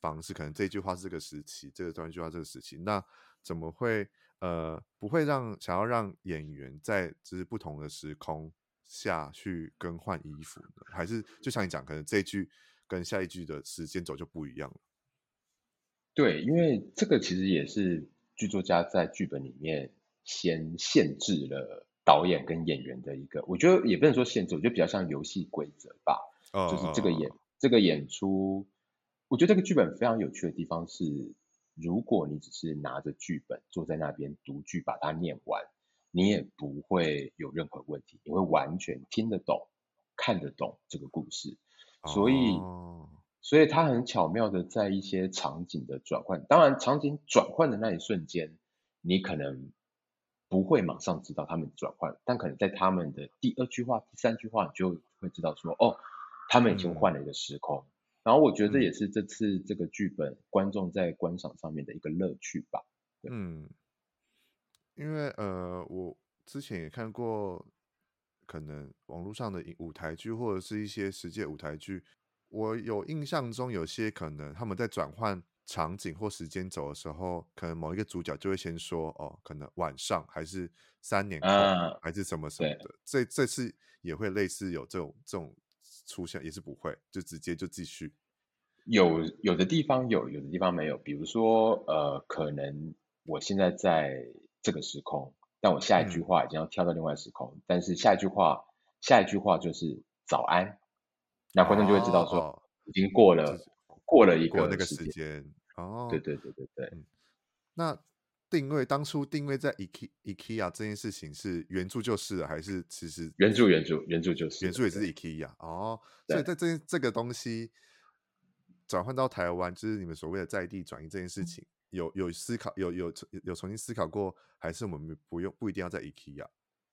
方式，可能这句话是这个时期，这个段句话这个时期，那怎么会呃不会让想要让演员在就是不同的时空下去更换衣服呢？还是就像你讲，可能这一句跟下一句的时间轴就不一样了？对，因为这个其实也是剧作家在剧本里面先限制了导演跟演员的一个，我觉得也不能说限制，我觉得比较像游戏规则吧。哦，就是这个演这个演出，我觉得这个剧本非常有趣的地方是，如果你只是拿着剧本坐在那边读剧把它念完，你也不会有任何问题，你会完全听得懂、看得懂这个故事，所以。哦所以他很巧妙的在一些场景的转换，当然场景转换的那一瞬间，你可能不会马上知道他们转换，但可能在他们的第二句话、第三句话，你就会知道说，哦，他们已经换了一个时空。嗯、然后我觉得这也是这次这个剧本观众在观赏上面的一个乐趣吧。嗯，因为呃，我之前也看过，可能网络上的舞台剧或者是一些实际舞台剧。我有印象中，有些可能他们在转换场景或时间走的时候，可能某一个主角就会先说：“哦，可能晚上还是三年后，啊、还是什么什么的。”这这次也会类似有这种这种出现，也是不会，就直接就继续。有有的地方有，有的地方没有。比如说，呃，可能我现在在这个时空，但我下一句话已经要跳到另外时空，嗯、但是下一句话，下一句话就是早安。那观众就会知道说，已经过了、哦、过了一个那个时间哦。对对对对对。嗯、那定位当初定位在 IKE IKEA 这件事情是原著就是了，还是其实原著原著原著就是原著也是 IKEA 哦。所以在这这个东西转换到台湾，就是你们所谓的在地转移这件事情，嗯、有有思考有有有重新思考过，还是我们不用不一定要在 IKEA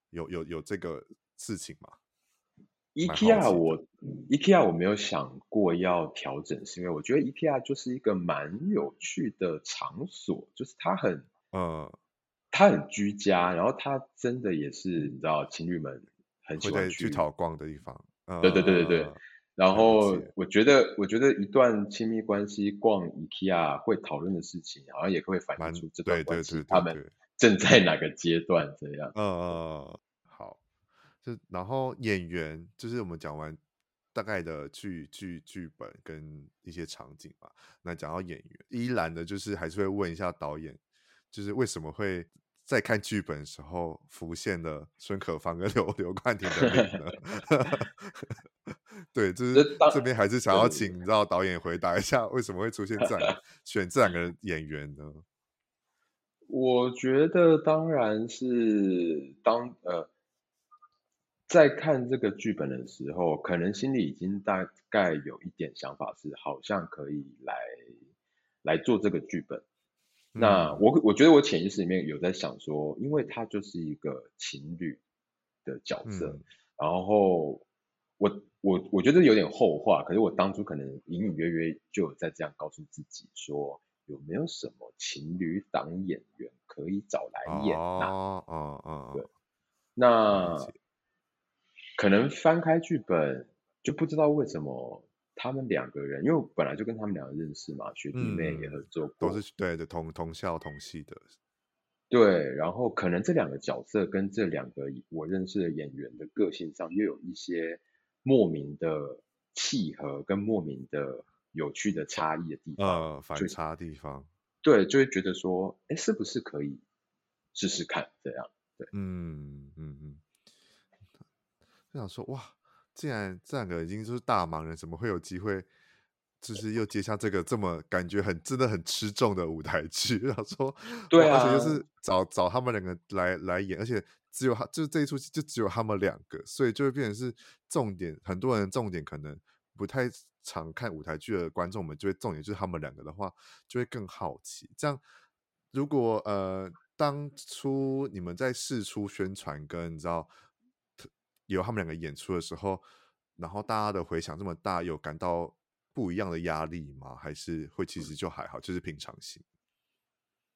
有有有这个事情吗？IKEA 我 IKEA 我没有想过要调整，是因为我觉得 IKEA 就是一个蛮有趣的场所，就是它很呃，它很居家，然后它真的也是你知道情侣们很喜欢去讨逛的地方。呃、对对对对对。然后我觉得我觉得一段亲密关系逛 IKEA 会讨论的事情，好像也会反映出这段关系他们正在哪个阶段这样。嗯嗯。呃就然后演员就是我们讲完大概的剧剧剧本跟一些场景嘛，那讲到演员，依然的就是还是会问一下导演，就是为什么会在看剧本的时候浮现了孙可芳跟 *laughs* 刘刘冠廷的脸呢？*laughs* 对，就是这边还是想要请你知道导演回答一下，为什么会出现这样 *laughs* 选这两个演员呢？我觉得当然是当呃。在看这个剧本的时候，可能心里已经大概有一点想法，是好像可以来来做这个剧本。嗯、那我我觉得我潜意识里面有在想说，因为他就是一个情侣的角色，嗯、然后我我我觉得有点后话，可是我当初可能隐隐约约就有在这样告诉自己说，有没有什么情侣档演员可以找来演？哦哦哦，对，那。可能翻开剧本就不知道为什么他们两个人，因为我本来就跟他们两个认识嘛，学弟妹也合作过，嗯、都是对的同同校同系的。对，然后可能这两个角色跟这两个我认识的演员的个性上又有一些莫名的契合跟莫名的有趣的差异的地方，呃，反差地方。对，就会觉得说，哎，是不是可以试试看这样？对，嗯嗯嗯。就想说哇，既然这两个已经就是大忙人，怎么会有机会，就是又接下这个这么感觉很真的很吃重的舞台剧？就 *laughs* 想说，对啊，而且就是找找他们两个来来演，而且只有他，就是这一出戏就只有他们两个，所以就会变成是重点。很多人重点可能不太常看舞台剧的观众们，就会重点就是他们两个的话，就会更好奇。这样，如果呃当初你们在试出宣传跟你知道。有他们两个演出的时候，然后大家的回响这么大，有感到不一样的压力吗？还是会其实就还好，就是平常心？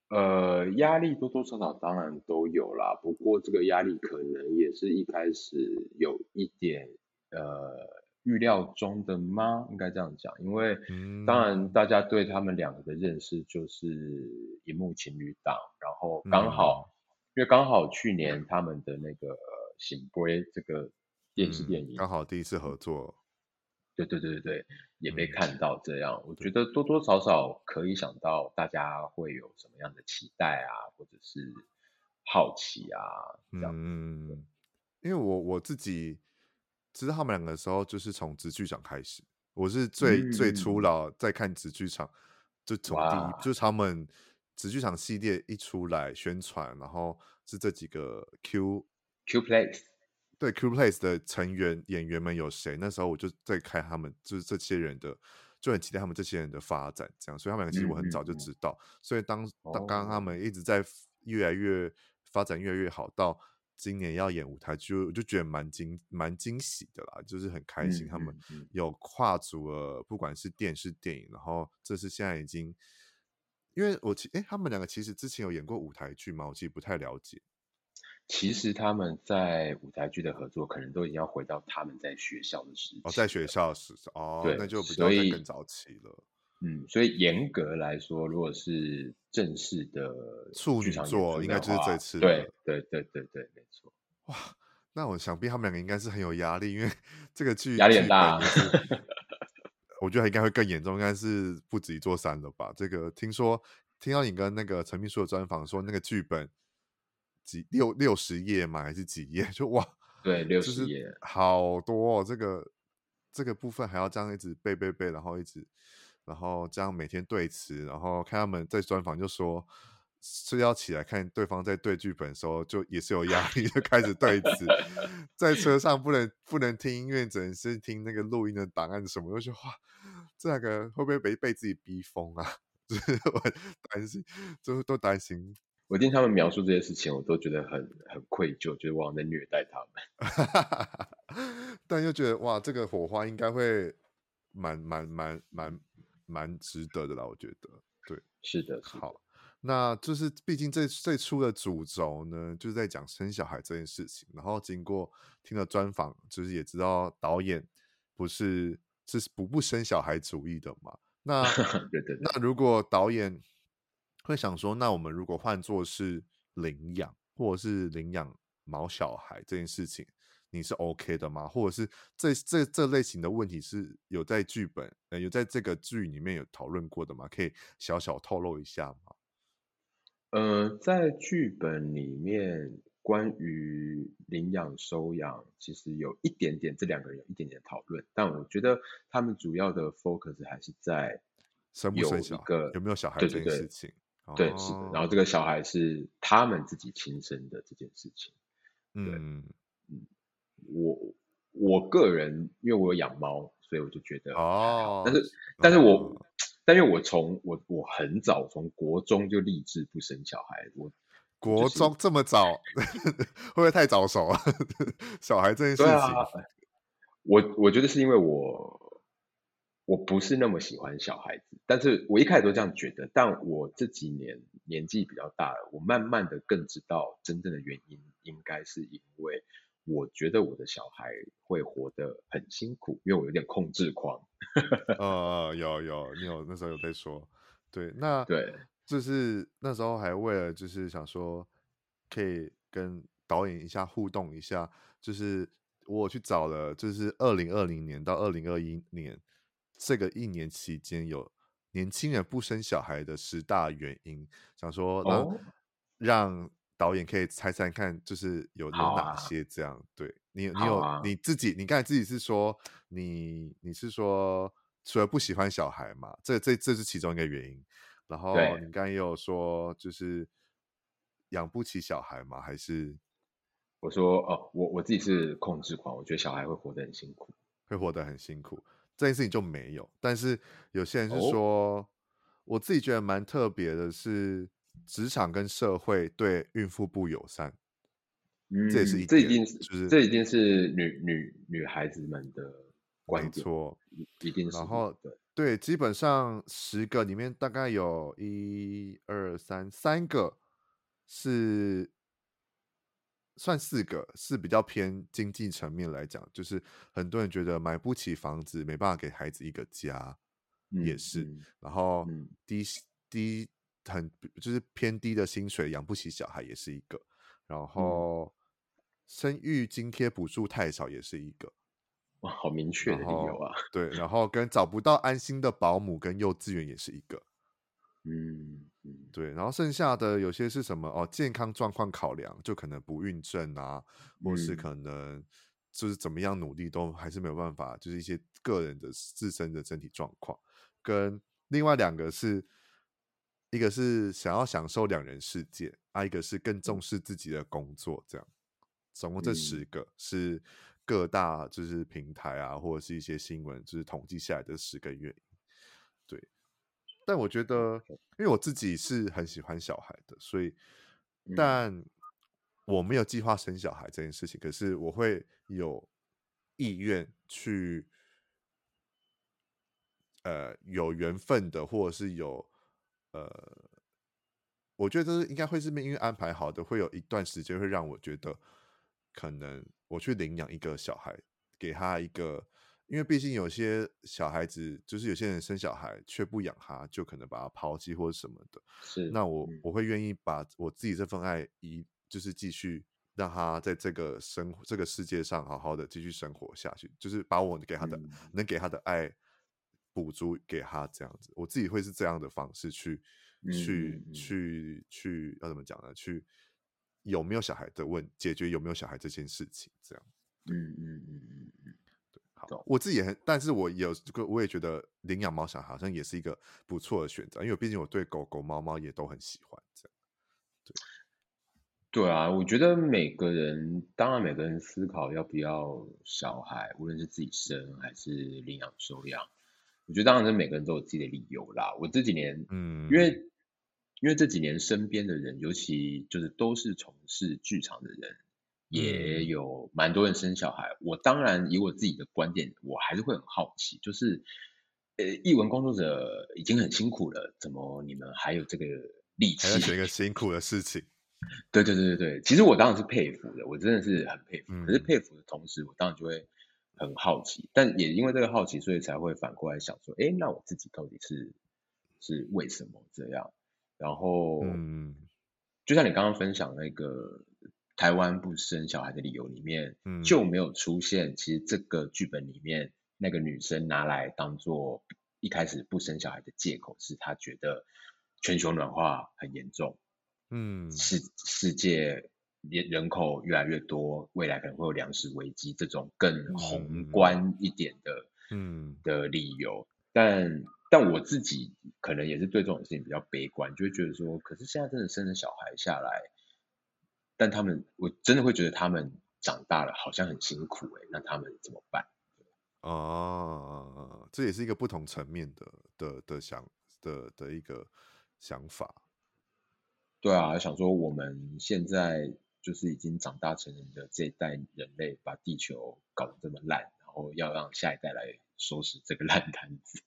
呃，压力多多少少当然都有啦，不过这个压力可能也是一开始有一点呃预料中的吗？应该这样讲，因为当然大家对他们两个的认识就是荧幕情侣档，然后刚好、嗯、因为刚好去年他们的那个醒杯这个电视电影、嗯、刚好第一次合作。对对对对对，也被看到这样，嗯、我觉得多多少少可以想到大家会有什么样的期待啊，或者是好奇啊，这样。嗯，因为我我自己知道他们两个的时候，就是从直剧场开始，我是最、嗯、最初老在看直剧场，就从第一，就是他们直剧场系列一出来宣传，然后是这几个 Q Q Place。对 Q Place 的成员演员们有谁？那时候我就在看他们，就是这些人的，就很期待他们这些人的发展，这样。所以他们两个其实我很早就知道。嗯嗯、所以当当刚刚他们一直在越来越发展越来越好，到今年要演舞台剧，我就觉得蛮惊蛮惊喜的啦，就是很开心他们有跨足了，不管是电视电影，然后这是现在已经，因为我其诶他们两个其实之前有演过舞台剧吗？我其实不太了解。其实他们在舞台剧的合作，可能都已经要回到他们在学校的时期。哦，在学校时哦，对，那就比较更早期了。嗯，所以严格来说，如果是正式的处女座，应该就是这次。对对对对对，没错。哇，那我想必他们两个应该是很有压力，因为 *laughs* 这个剧压力很大。*laughs* 我觉得应该会更严重，应该是不止一座山了吧？这个听说听到你跟那个陈秘书的专访说，那个剧本。几六六十页嘛？还是几页？*laughs* 就哇，对，六十页，好多哦。这个这个部分还要这样一直背背背，然后一直，然后这样每天对词，然后看他们在专访就说，睡觉起来看对方在对剧本的时候，就也是有压力，*laughs* 就开始对词。在车上不能不能听音乐，只能是听那个录音的档案什么，就觉得哇，这两个会不会被被自己逼疯啊？*laughs* 就是我担心，就是都担心。我听他们描述这些事情，我都觉得很很愧疚，觉得我在虐待他们。*laughs* *laughs* 但又觉得哇，这个火花应该会蛮蛮蛮蛮蛮值得的啦，我觉得。对，是的，是的。好，那就是毕竟最最初的主轴呢，就是在讲生小孩这件事情。然后经过听了专访，就是也知道导演不是是不不生小孩主义的嘛。那 *laughs* 对对对，那如果导演。会想说，那我们如果换作是领养，或者是领养毛小孩这件事情，你是 OK 的吗？或者是这这这类型的问题是有在剧本，呃，有在这个剧里面有讨论过的吗？可以小小透露一下吗？呃，在剧本里面关于领养收养，其实有一点点，这两个人有一点点讨论，但我觉得他们主要的 focus 还是在生不生小孩，有没有小孩这件事情。对是的。然后这个小孩是他们自己亲生的这件事情。对嗯，我我个人因为我有养猫，所以我就觉得哦。但是，但是我，哦、但因为我从我我很早从国中就立志不生小孩。我国中这么早，*laughs* 会不会太早熟啊？*laughs* 小孩这件事情，啊、我我觉得是因为我。我不是那么喜欢小孩子，但是我一开始都这样觉得。但我这几年年纪比较大了，我慢慢的更知道真正的原因，应该是因为我觉得我的小孩会活得很辛苦，因为我有点控制狂。呃，*laughs* 有有，你有那时候有在说，对，那对，就是那时候还为了就是想说，可以跟导演一下互动一下，就是我去找了，就是二零二零年到二零二一年。这个一年期间有年轻人不生小孩的十大原因，想说让、哦、让导演可以猜猜看，就是有有哪些这样？啊、对你，你有、啊、你自己，你刚才自己是说你你是说除了不喜欢小孩嘛？这这这是其中一个原因。然后你刚才也有说就是养不起小孩嘛？还是我说哦，我我自己是控制狂，我觉得小孩会活得很辛苦，会活得很辛苦。这件事情就没有，但是有些人是说，哦、我自己觉得蛮特别的是，职场跟社会对孕妇不友善。嗯，这也是一，这一定是，就是这一定是女女女孩子们的观点，没错，一定是。然后对对，基本上十个里面大概有一二三三个是。算四个是比较偏经济层面来讲，就是很多人觉得买不起房子，没办法给孩子一个家，嗯、也是。嗯、然后低、嗯、低很就是偏低的薪水养不起小孩也是一个。然后生育津贴补助太少也是一个。哇，好明确的理由啊！对，然后跟找不到安心的保姆跟幼稚园也是一个。嗯嗯，对，然后剩下的有些是什么哦？健康状况考量，就可能不孕症啊，或是可能就是怎么样努力都还是没有办法，就是一些个人的自身的身体状况。跟另外两个是，一个是想要享受两人世界，啊，一个是更重视自己的工作，这样。总共这十个是各大就是平台啊，或者是一些新闻就是统计下来的十个原因。但我觉得，因为我自己是很喜欢小孩的，所以，但我没有计划生小孩这件事情。可是我会有意愿去，呃，有缘分的，或者是有，呃，我觉得应该会是命运安排好的，会有一段时间会让我觉得，可能我去领养一个小孩，给他一个。因为毕竟有些小孩子，就是有些人生小孩却不养他，就可能把他抛弃或者什么的。是，那我、嗯、我会愿意把我自己这份爱，一就是继续让他在这个生这个世界上好好的继续生活下去，就是把我给他的、嗯、能给他的爱补足给他这样子。我自己会是这样的方式去、嗯、去、嗯、去去要怎么讲呢？去有没有小孩的问解决有没有小孩这件事情这样。嗯嗯嗯嗯嗯。我自己也很，但是我有个，我也觉得领养猫小孩好像也是一个不错的选择，因为毕竟我对狗狗、猫猫也都很喜欢。这样，对，对啊，我觉得每个人，当然每个人思考要不要小孩，无论是自己生还是领养收养，我觉得当然是每个人都有自己的理由啦。我这几年，嗯，因为因为这几年身边的人，尤其就是都是从事剧场的人。也有蛮多人生小孩，我当然以我自己的观点，我还是会很好奇，就是，呃，译文工作者已经很辛苦了，怎么你们还有这个力气？还要选一个辛苦的事情？*laughs* 对对对对对，其实我当然是佩服的，我真的是很佩服。嗯、可是佩服的同时，我当然就会很好奇，但也因为这个好奇，所以才会反过来想说，哎，那我自己到底是是为什么这样？然后，嗯，就像你刚刚分享那个。台湾不生小孩的理由里面，就没有出现。其实这个剧本里面，那个女生拿来当做一开始不生小孩的借口，是她觉得全球暖化很严重，嗯，世世界人口越来越多，未来可能会有粮食危机，这种更宏观一点的，嗯的理由。但但我自己可能也是对这种事情比较悲观，就会觉得说，可是现在真的生了小孩下来。但他们，我真的会觉得他们长大了好像很辛苦哎，那他们怎么办？哦，这也是一个不同层面的的的想的的一个想法。对啊，想说我们现在就是已经长大成人的这一代人类，把地球搞得这么烂，然后要让下一代来收拾这个烂摊子。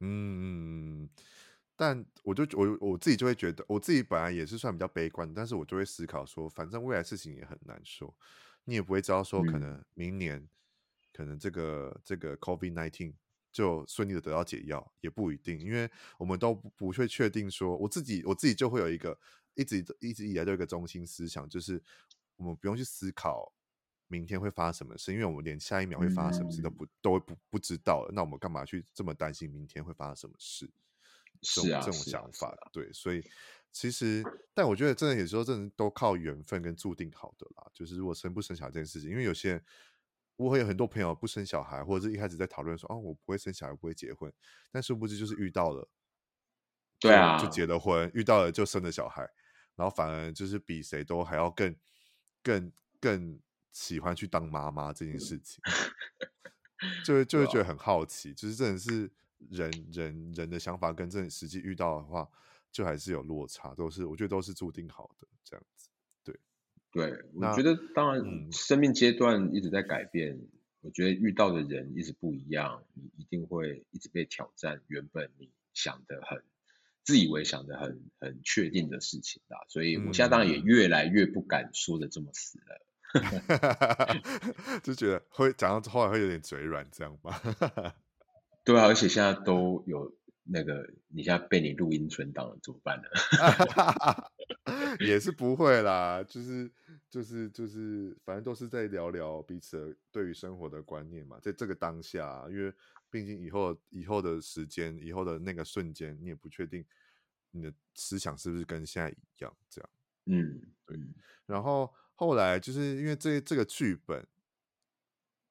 嗯。但我就我我自己就会觉得，我自己本来也是算比较悲观，但是我就会思考说，反正未来事情也很难说，你也不会知道说，可能明年，嗯、可能这个这个 COVID nineteen 就顺利的得到解药，也不一定，因为我们都不不会确定说，我自己我自己就会有一个一直一直以来都有一个中心思想，就是我们不用去思考明天会发生什么事，因为我们连下一秒会发生什么事都不、嗯、都不不知道了，那我们干嘛去这么担心明天会发生什么事？这种想法，啊啊啊、对，所以其实，但我觉得真的有时候真的都靠缘分跟注定好的啦。就是如果生不生小孩这件事情，因为有些人，我会有很多朋友不生小孩，或者是一开始在讨论说，哦，我不会生小孩，不会结婚，但殊不知就是遇到了，对啊，就结了婚，遇到了就生了小孩，然后反而就是比谁都还要更、更、更喜欢去当妈妈这件事情，*laughs* 就会就会觉得很好奇，就是真的是。人人人的想法跟这实际遇到的话，就还是有落差，都是我觉得都是注定好的这样子。对，对，我觉得当然，生命阶段一直在改变，我觉得遇到的人一直不一样，你一定会一直被挑战原本你想的很自以为想的很很确定的事情啦。所以我现在当然也越来越不敢说的这么死了。嗯 *laughs* 就觉得会讲到后来会有点嘴软，这样吧？对啊，而且现在都有那个，你现在被你录音存档了，怎么办呢？*laughs* 也是不会啦，就是就是就是，反正都是在聊聊彼此对于生活的观念嘛。在这个当下，因为毕竟以后以后的时间，以后的那个瞬间，你也不确定你的思想是不是跟现在一样，这样。嗯，对，然后。后来就是因为这这个剧本，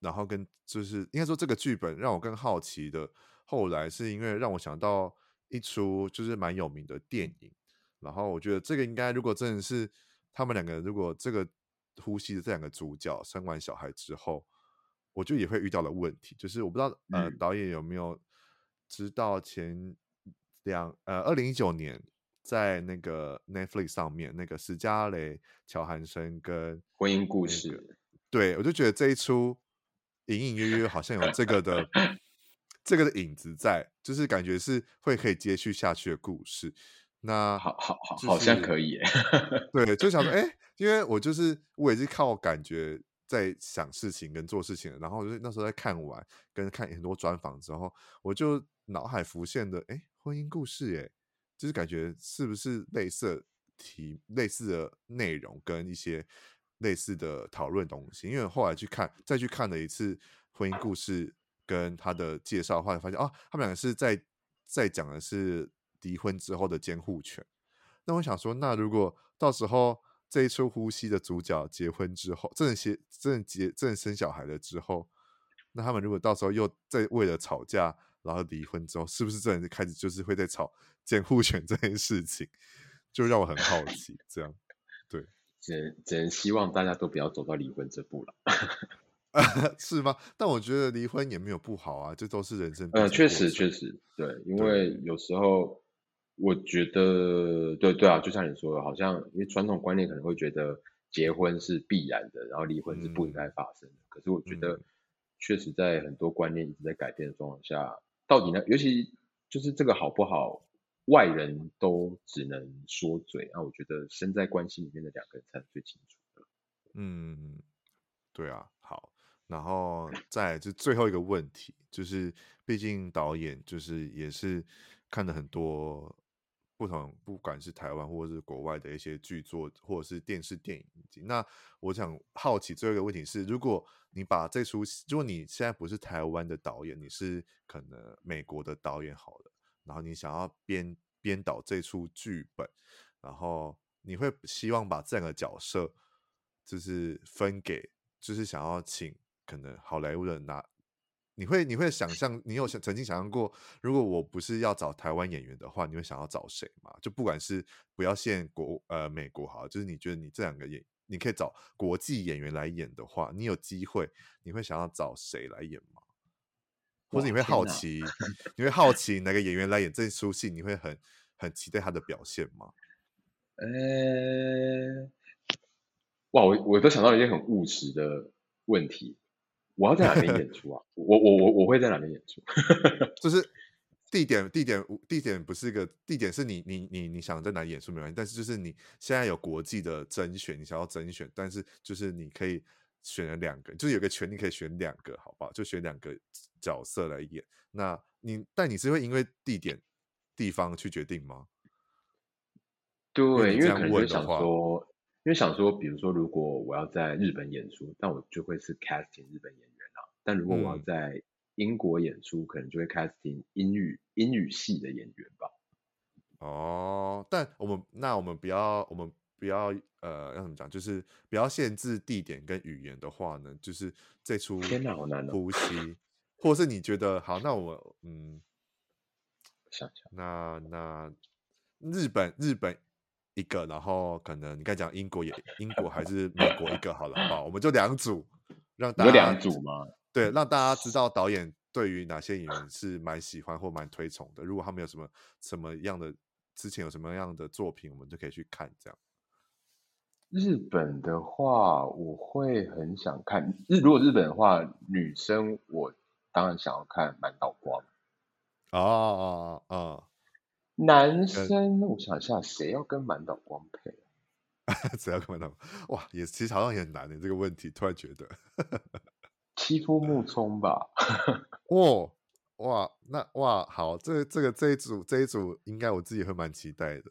然后跟就是应该说这个剧本让我更好奇的。后来是因为让我想到一出就是蛮有名的电影，然后我觉得这个应该如果真的是他们两个，如果这个呼吸的这两个主角生完小孩之后，我就也会遇到的问题，就是我不知道呃导演有没有知道前两呃二零一九年。在那个 Netflix 上面，那个史嘉蕾·乔韩森跟婚姻故事，对，我就觉得这一出隐隐约约好像有这个的这个的影子在，就是感觉是会可以接续下去的故事。那好好好，好像可以，对，就想说，*laughs* 哎，因为我就是我也是靠感觉在想事情跟做事情，然后就是那时候在看完跟看很多专访之后，我就脑海浮现的，哎，婚姻故事，哎。就是感觉是不是类似的题、类似的内容跟一些类似的讨论东西？因为后来去看，再去看了一次婚姻故事跟他的介绍，后来发现啊，他们两个是在在讲的是离婚之后的监护权。那我想说，那如果到时候这一出呼吸的主角结婚之后，真的结、真的结、真的生小孩了之后，那他们如果到时候又在为了吵架，然后离婚之后，是不是真的开始就是会在吵？监护权这件事情，就让我很好奇。这样，只能只能希望大家都不要走到离婚这步了，*laughs* 是吗？但我觉得离婚也没有不好啊，这都是人生。呃，确实确实，对，因为有时候我觉得，对对啊，就像你说的，好像因为传统观念可能会觉得结婚是必然的，然后离婚是不应该发生的。嗯、可是我觉得，确实在很多观念一直在改变的状况下，到底呢？尤其就是这个好不好？外人都只能说嘴啊，我觉得身在关系里面的两个人才是最清楚的。嗯，对啊，好，然后再就最后一个问题，就是毕竟导演就是也是看了很多不同，不管是台湾或者是国外的一些剧作，或者是电视电影。那我想好奇最后一个问题是，如果你把这出戏，如果你现在不是台湾的导演，你是可能美国的导演好了。然后你想要编编导这出剧本，然后你会希望把这两个角色，就是分给，就是想要请可能好莱坞的拿，你会你会想象，你有想曾经想象过，如果我不是要找台湾演员的话，你会想要找谁吗？就不管是不要限国呃美国好，就是你觉得你这两个演，你可以找国际演员来演的话，你有机会，你会想要找谁来演吗？或者你会好奇，*laughs* 你会好奇哪个演员来演这出戏？你会很很期待他的表现吗？呃、欸，哇，我我都想到一件很务实的问题，我要在哪边演出啊？我我我我会在哪边演出？*laughs* 就是地点地点地点不是一个地点，是你你你你想在哪里演出没关系，但是就是你现在有国际的甄选，你想要甄选，但是就是你可以。选了两个，就是有个权利可以选两个，好不好？就选两个角色来演。那你，但你是会因为地点、地方去决定吗？对，因为可能会想说，因为想说，比如说，如果我要在日本演出，那我就会是 casting 日本演员啊。但如果我要在英国演出，嗯、可能就会 casting 英语英语系的演员吧。哦，但我们那我们不要我们。不要呃，要怎么讲？就是不要限制地点跟语言的话呢，就是这出天哪，好难呼吸，或是你觉得好，那我嗯，想想，那那日本日本一个，然后可能你刚才讲英国也英国还是美国一个好了，好不好？我们就两组，让大家有两组吗？对，让大家知道导演对于哪些演员是蛮喜欢或蛮推崇的。如果他们有什么什么样的之前有什么样的作品，我们就可以去看这样。日本的话，我会很想看日。如果日本的话，女生我当然想要看满岛光。哦哦哦。男生，我想一下，谁要跟满岛光配？*laughs* 谁要跟满岛光？哇，也其实好像也很难的这个问题。突然觉得，*laughs* 欺夫木聪吧。哇 *laughs* 哇，那哇好，这这个这一组这一组，应该我自己会蛮期待的。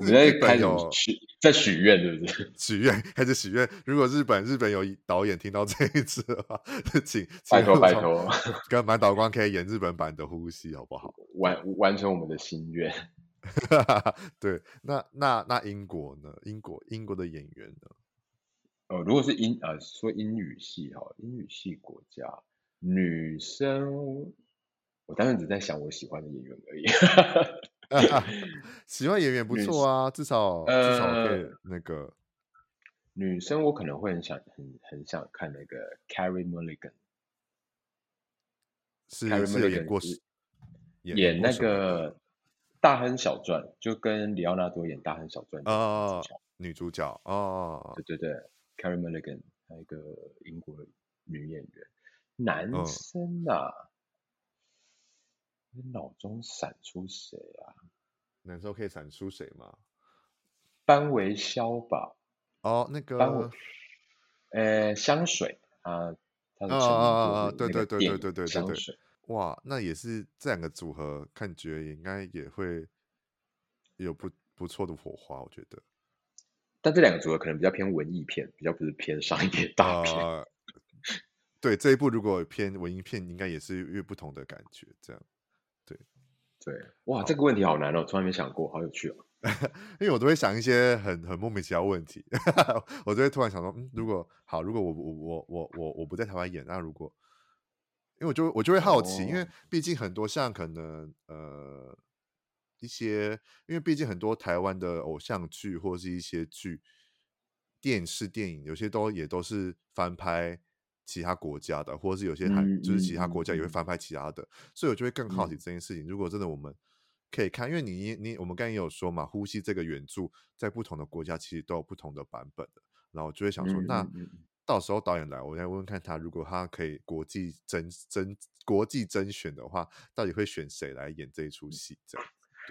我们在开始许在许愿，对不对？许愿开始许愿。如果日本日本有导演听到这一次的话，*laughs* 请拜托拜托，*laughs* 跟满岛光可以演日本版的呼吸，好不好？*laughs* 完完成我们的心愿。对，那那那英国呢？英国英国的演员呢？呃，如果是英呃说英语系哈，英语系国家女生，我当然只在想我喜欢的演员而已。*laughs* 喜欢演员不错啊，至少、呃、至少可以那个。女生，我可能会很想很很想看那个 Carey Mulligan，是 Carey Mulligan 演过演，演那个大亨小传，就跟李奥纳多演大亨小传哦，女主角哦，对。对对，Carey Mulligan 还有一个英国女演员，男生啊。哦你脑中闪出谁啊？男生可以闪出谁吗？班维肖吧。哦，那个，呃，香水啊，他的啊啊啊！对对对对对对对香水。哇，那也是这两个组合，感觉应该也会有不不错的火花，我觉得。但这两个组合可能比较偏文艺片，比较不是偏商业大片。呃、对，这一部如果偏文艺片，应该也是越不同的感觉，这样。对对，哇，这个问题好难哦，从来没想过，好有趣哦。*laughs* 因为我都会想一些很很莫名其妙问题，*laughs* 我就会突然想说，嗯，如果好，如果我我我我我我不在台湾演，那如果，因为我就我就会好奇，哦、因为毕竟很多像可能呃一些，因为毕竟很多台湾的偶像剧或是一些剧、电视、电影，有些都也都是翻拍。其他国家的，或者是有些还、嗯、就是其他国家也会翻拍其他的，嗯、所以我就会更好奇这件事情。嗯、如果真的我们可以看，因为你你我们刚才也有说嘛，呼吸这个原著在不同的国家其实都有不同的版本的，然后我就会想说，嗯、那到时候导演来，我再问问看他，如果他可以国际甄甄国际甄选的话，到底会选谁来演这一出戏？这样。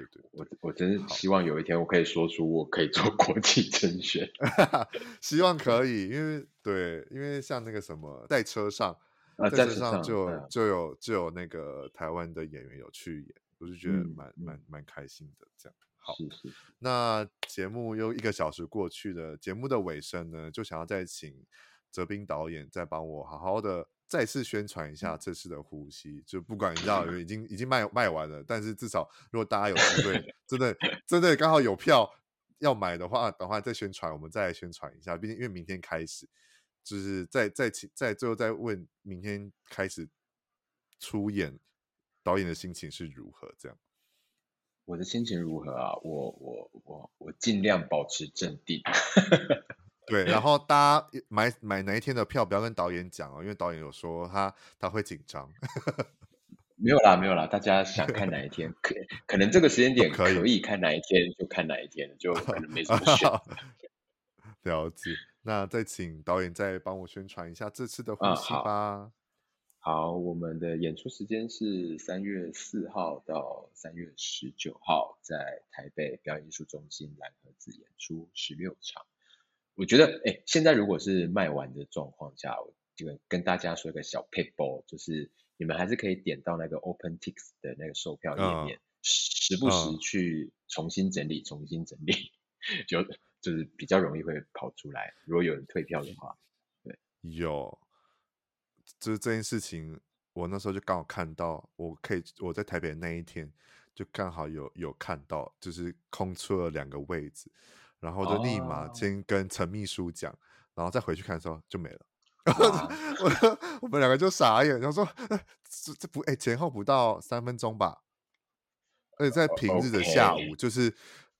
对对，对，我我真是希望有一天我可以说出我可以做国际甄选，*laughs* 希望可以，因为对，因为像那个什么，在车上，在车上就有就有就有那个台湾的演员有去演，我就觉得蛮蛮蛮开心的。这样，好，是是。那节目又一个小时过去了，节目的尾声呢，就想要再请泽斌导演再帮我好好的。再次宣传一下这次的呼吸，就不管你知道 *laughs* 已经已经卖卖完了，但是至少如果大家有机会，真的真的刚好有票要买的话，等会再宣传，我们再来宣传一下。毕竟因为明天开始，就是再再请再最后再问，明天开始出演，导演的心情是如何？这样，我的心情如何啊？我我我我尽量保持镇定。*laughs* 对，然后大家买买哪一天的票，不要跟导演讲哦，因为导演有说他他会紧张。*laughs* 没有啦，没有啦，大家想看哪一天，可可能这个时间点可以看哪一天就看哪一天，就可能没什么选。*laughs* 了解，那再请导演再帮我宣传一下这次的呼吸吧。嗯，好，好，我们的演出时间是三月四号到三月十九号，在台北表演艺术中心蓝盒子演出十六场。我觉得，哎，现在如果是卖完的状况下，我这个跟大家说一个小撇步，就是你们还是可以点到那个 OpenTix 的那个售票页面，uh, 时不时去重新整理，uh, 重新整理，*laughs* 就就是比较容易会跑出来。如果有人退票的话，对，有，就是这件事情，我那时候就刚好看到，我可以我在台北的那一天就刚好有有看到，就是空出了两个位置。然后就立马先跟陈秘书讲，oh. 然后再回去看的时候就没了。*laughs* 我我们两个就傻眼，然后说这这不哎前后不到三分钟吧？而且在平日的下午，就是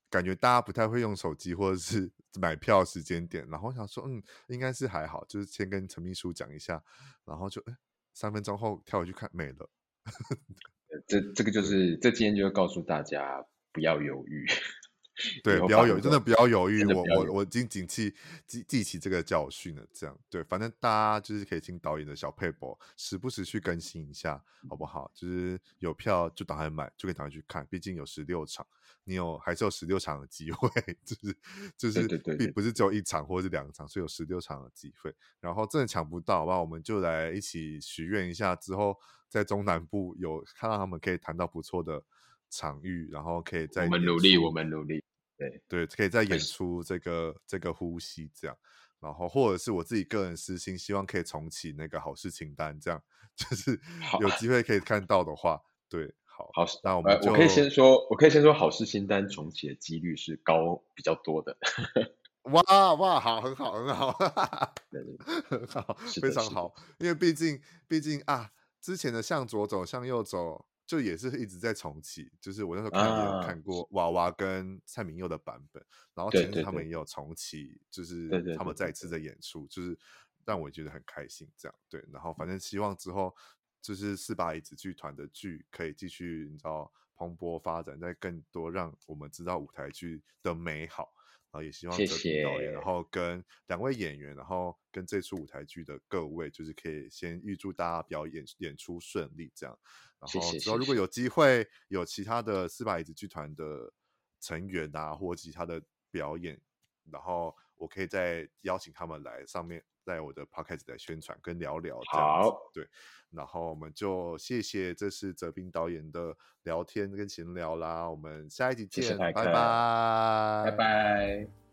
感觉大家不太会用手机或者是买票时间点。然后我想说嗯应该是还好，就是先跟陈秘书讲一下，然后就三分钟后跳回去看没了。这这个就是这今天就要告诉大家不要犹豫。对，不要犹豫，真的不要犹豫。我我我已经谨记记记起这个教训了。这样对，反正大家就是可以听导演的小配博，时不时去更新一下，好不好？就是有票就赶快买，就可以赶快去看。毕竟有十六场，你有还是有十六场的机会，*laughs* 就是就是并不是只有一场或者是两场，所以有十六场的机会。然后真的抢不到，好不好？我们就来一起许愿一下，之后在中南部有看到他们可以谈到不错的场域，然后可以再我们努力，我们努力。对对，可以再演出这个这个呼吸这样，然后或者是我自己个人私心，希望可以重启那个好事清单，这样 *laughs* 就是有机会可以看到的话，对，好，好，那我们我可以先说，我可以先说好事清单重启的几率是高比较多的，*laughs* 哇哇，好，很好，很好，*laughs* 很好，非常好，因为毕竟毕竟啊，之前的向左走，向右走。就也是一直在重启，就是我那时候看也有看过娃娃跟蔡明佑的版本，啊、然后前面他们也有重启，就是他们再次的演出，就是让我觉得很开心。这样对，然后反正希望之后就是四把椅子剧团的剧可以继续，你知道蓬勃发展，在更多让我们知道舞台剧的美好。然后也希望哲平导演，然后跟两位演员，然后跟这出舞台剧的各位，就是可以先预祝大家表演演出顺利，这样。然后之后如果有机会有其他的四把椅子剧团的成员啊，或其他的表演，然后我可以再邀请他们来上面，在我的 podcast 来宣传跟聊聊这样子。好，对。然后我们就谢谢，这是泽斌导演的聊天跟闲聊啦。我们下一集见，拜拜。拜拜。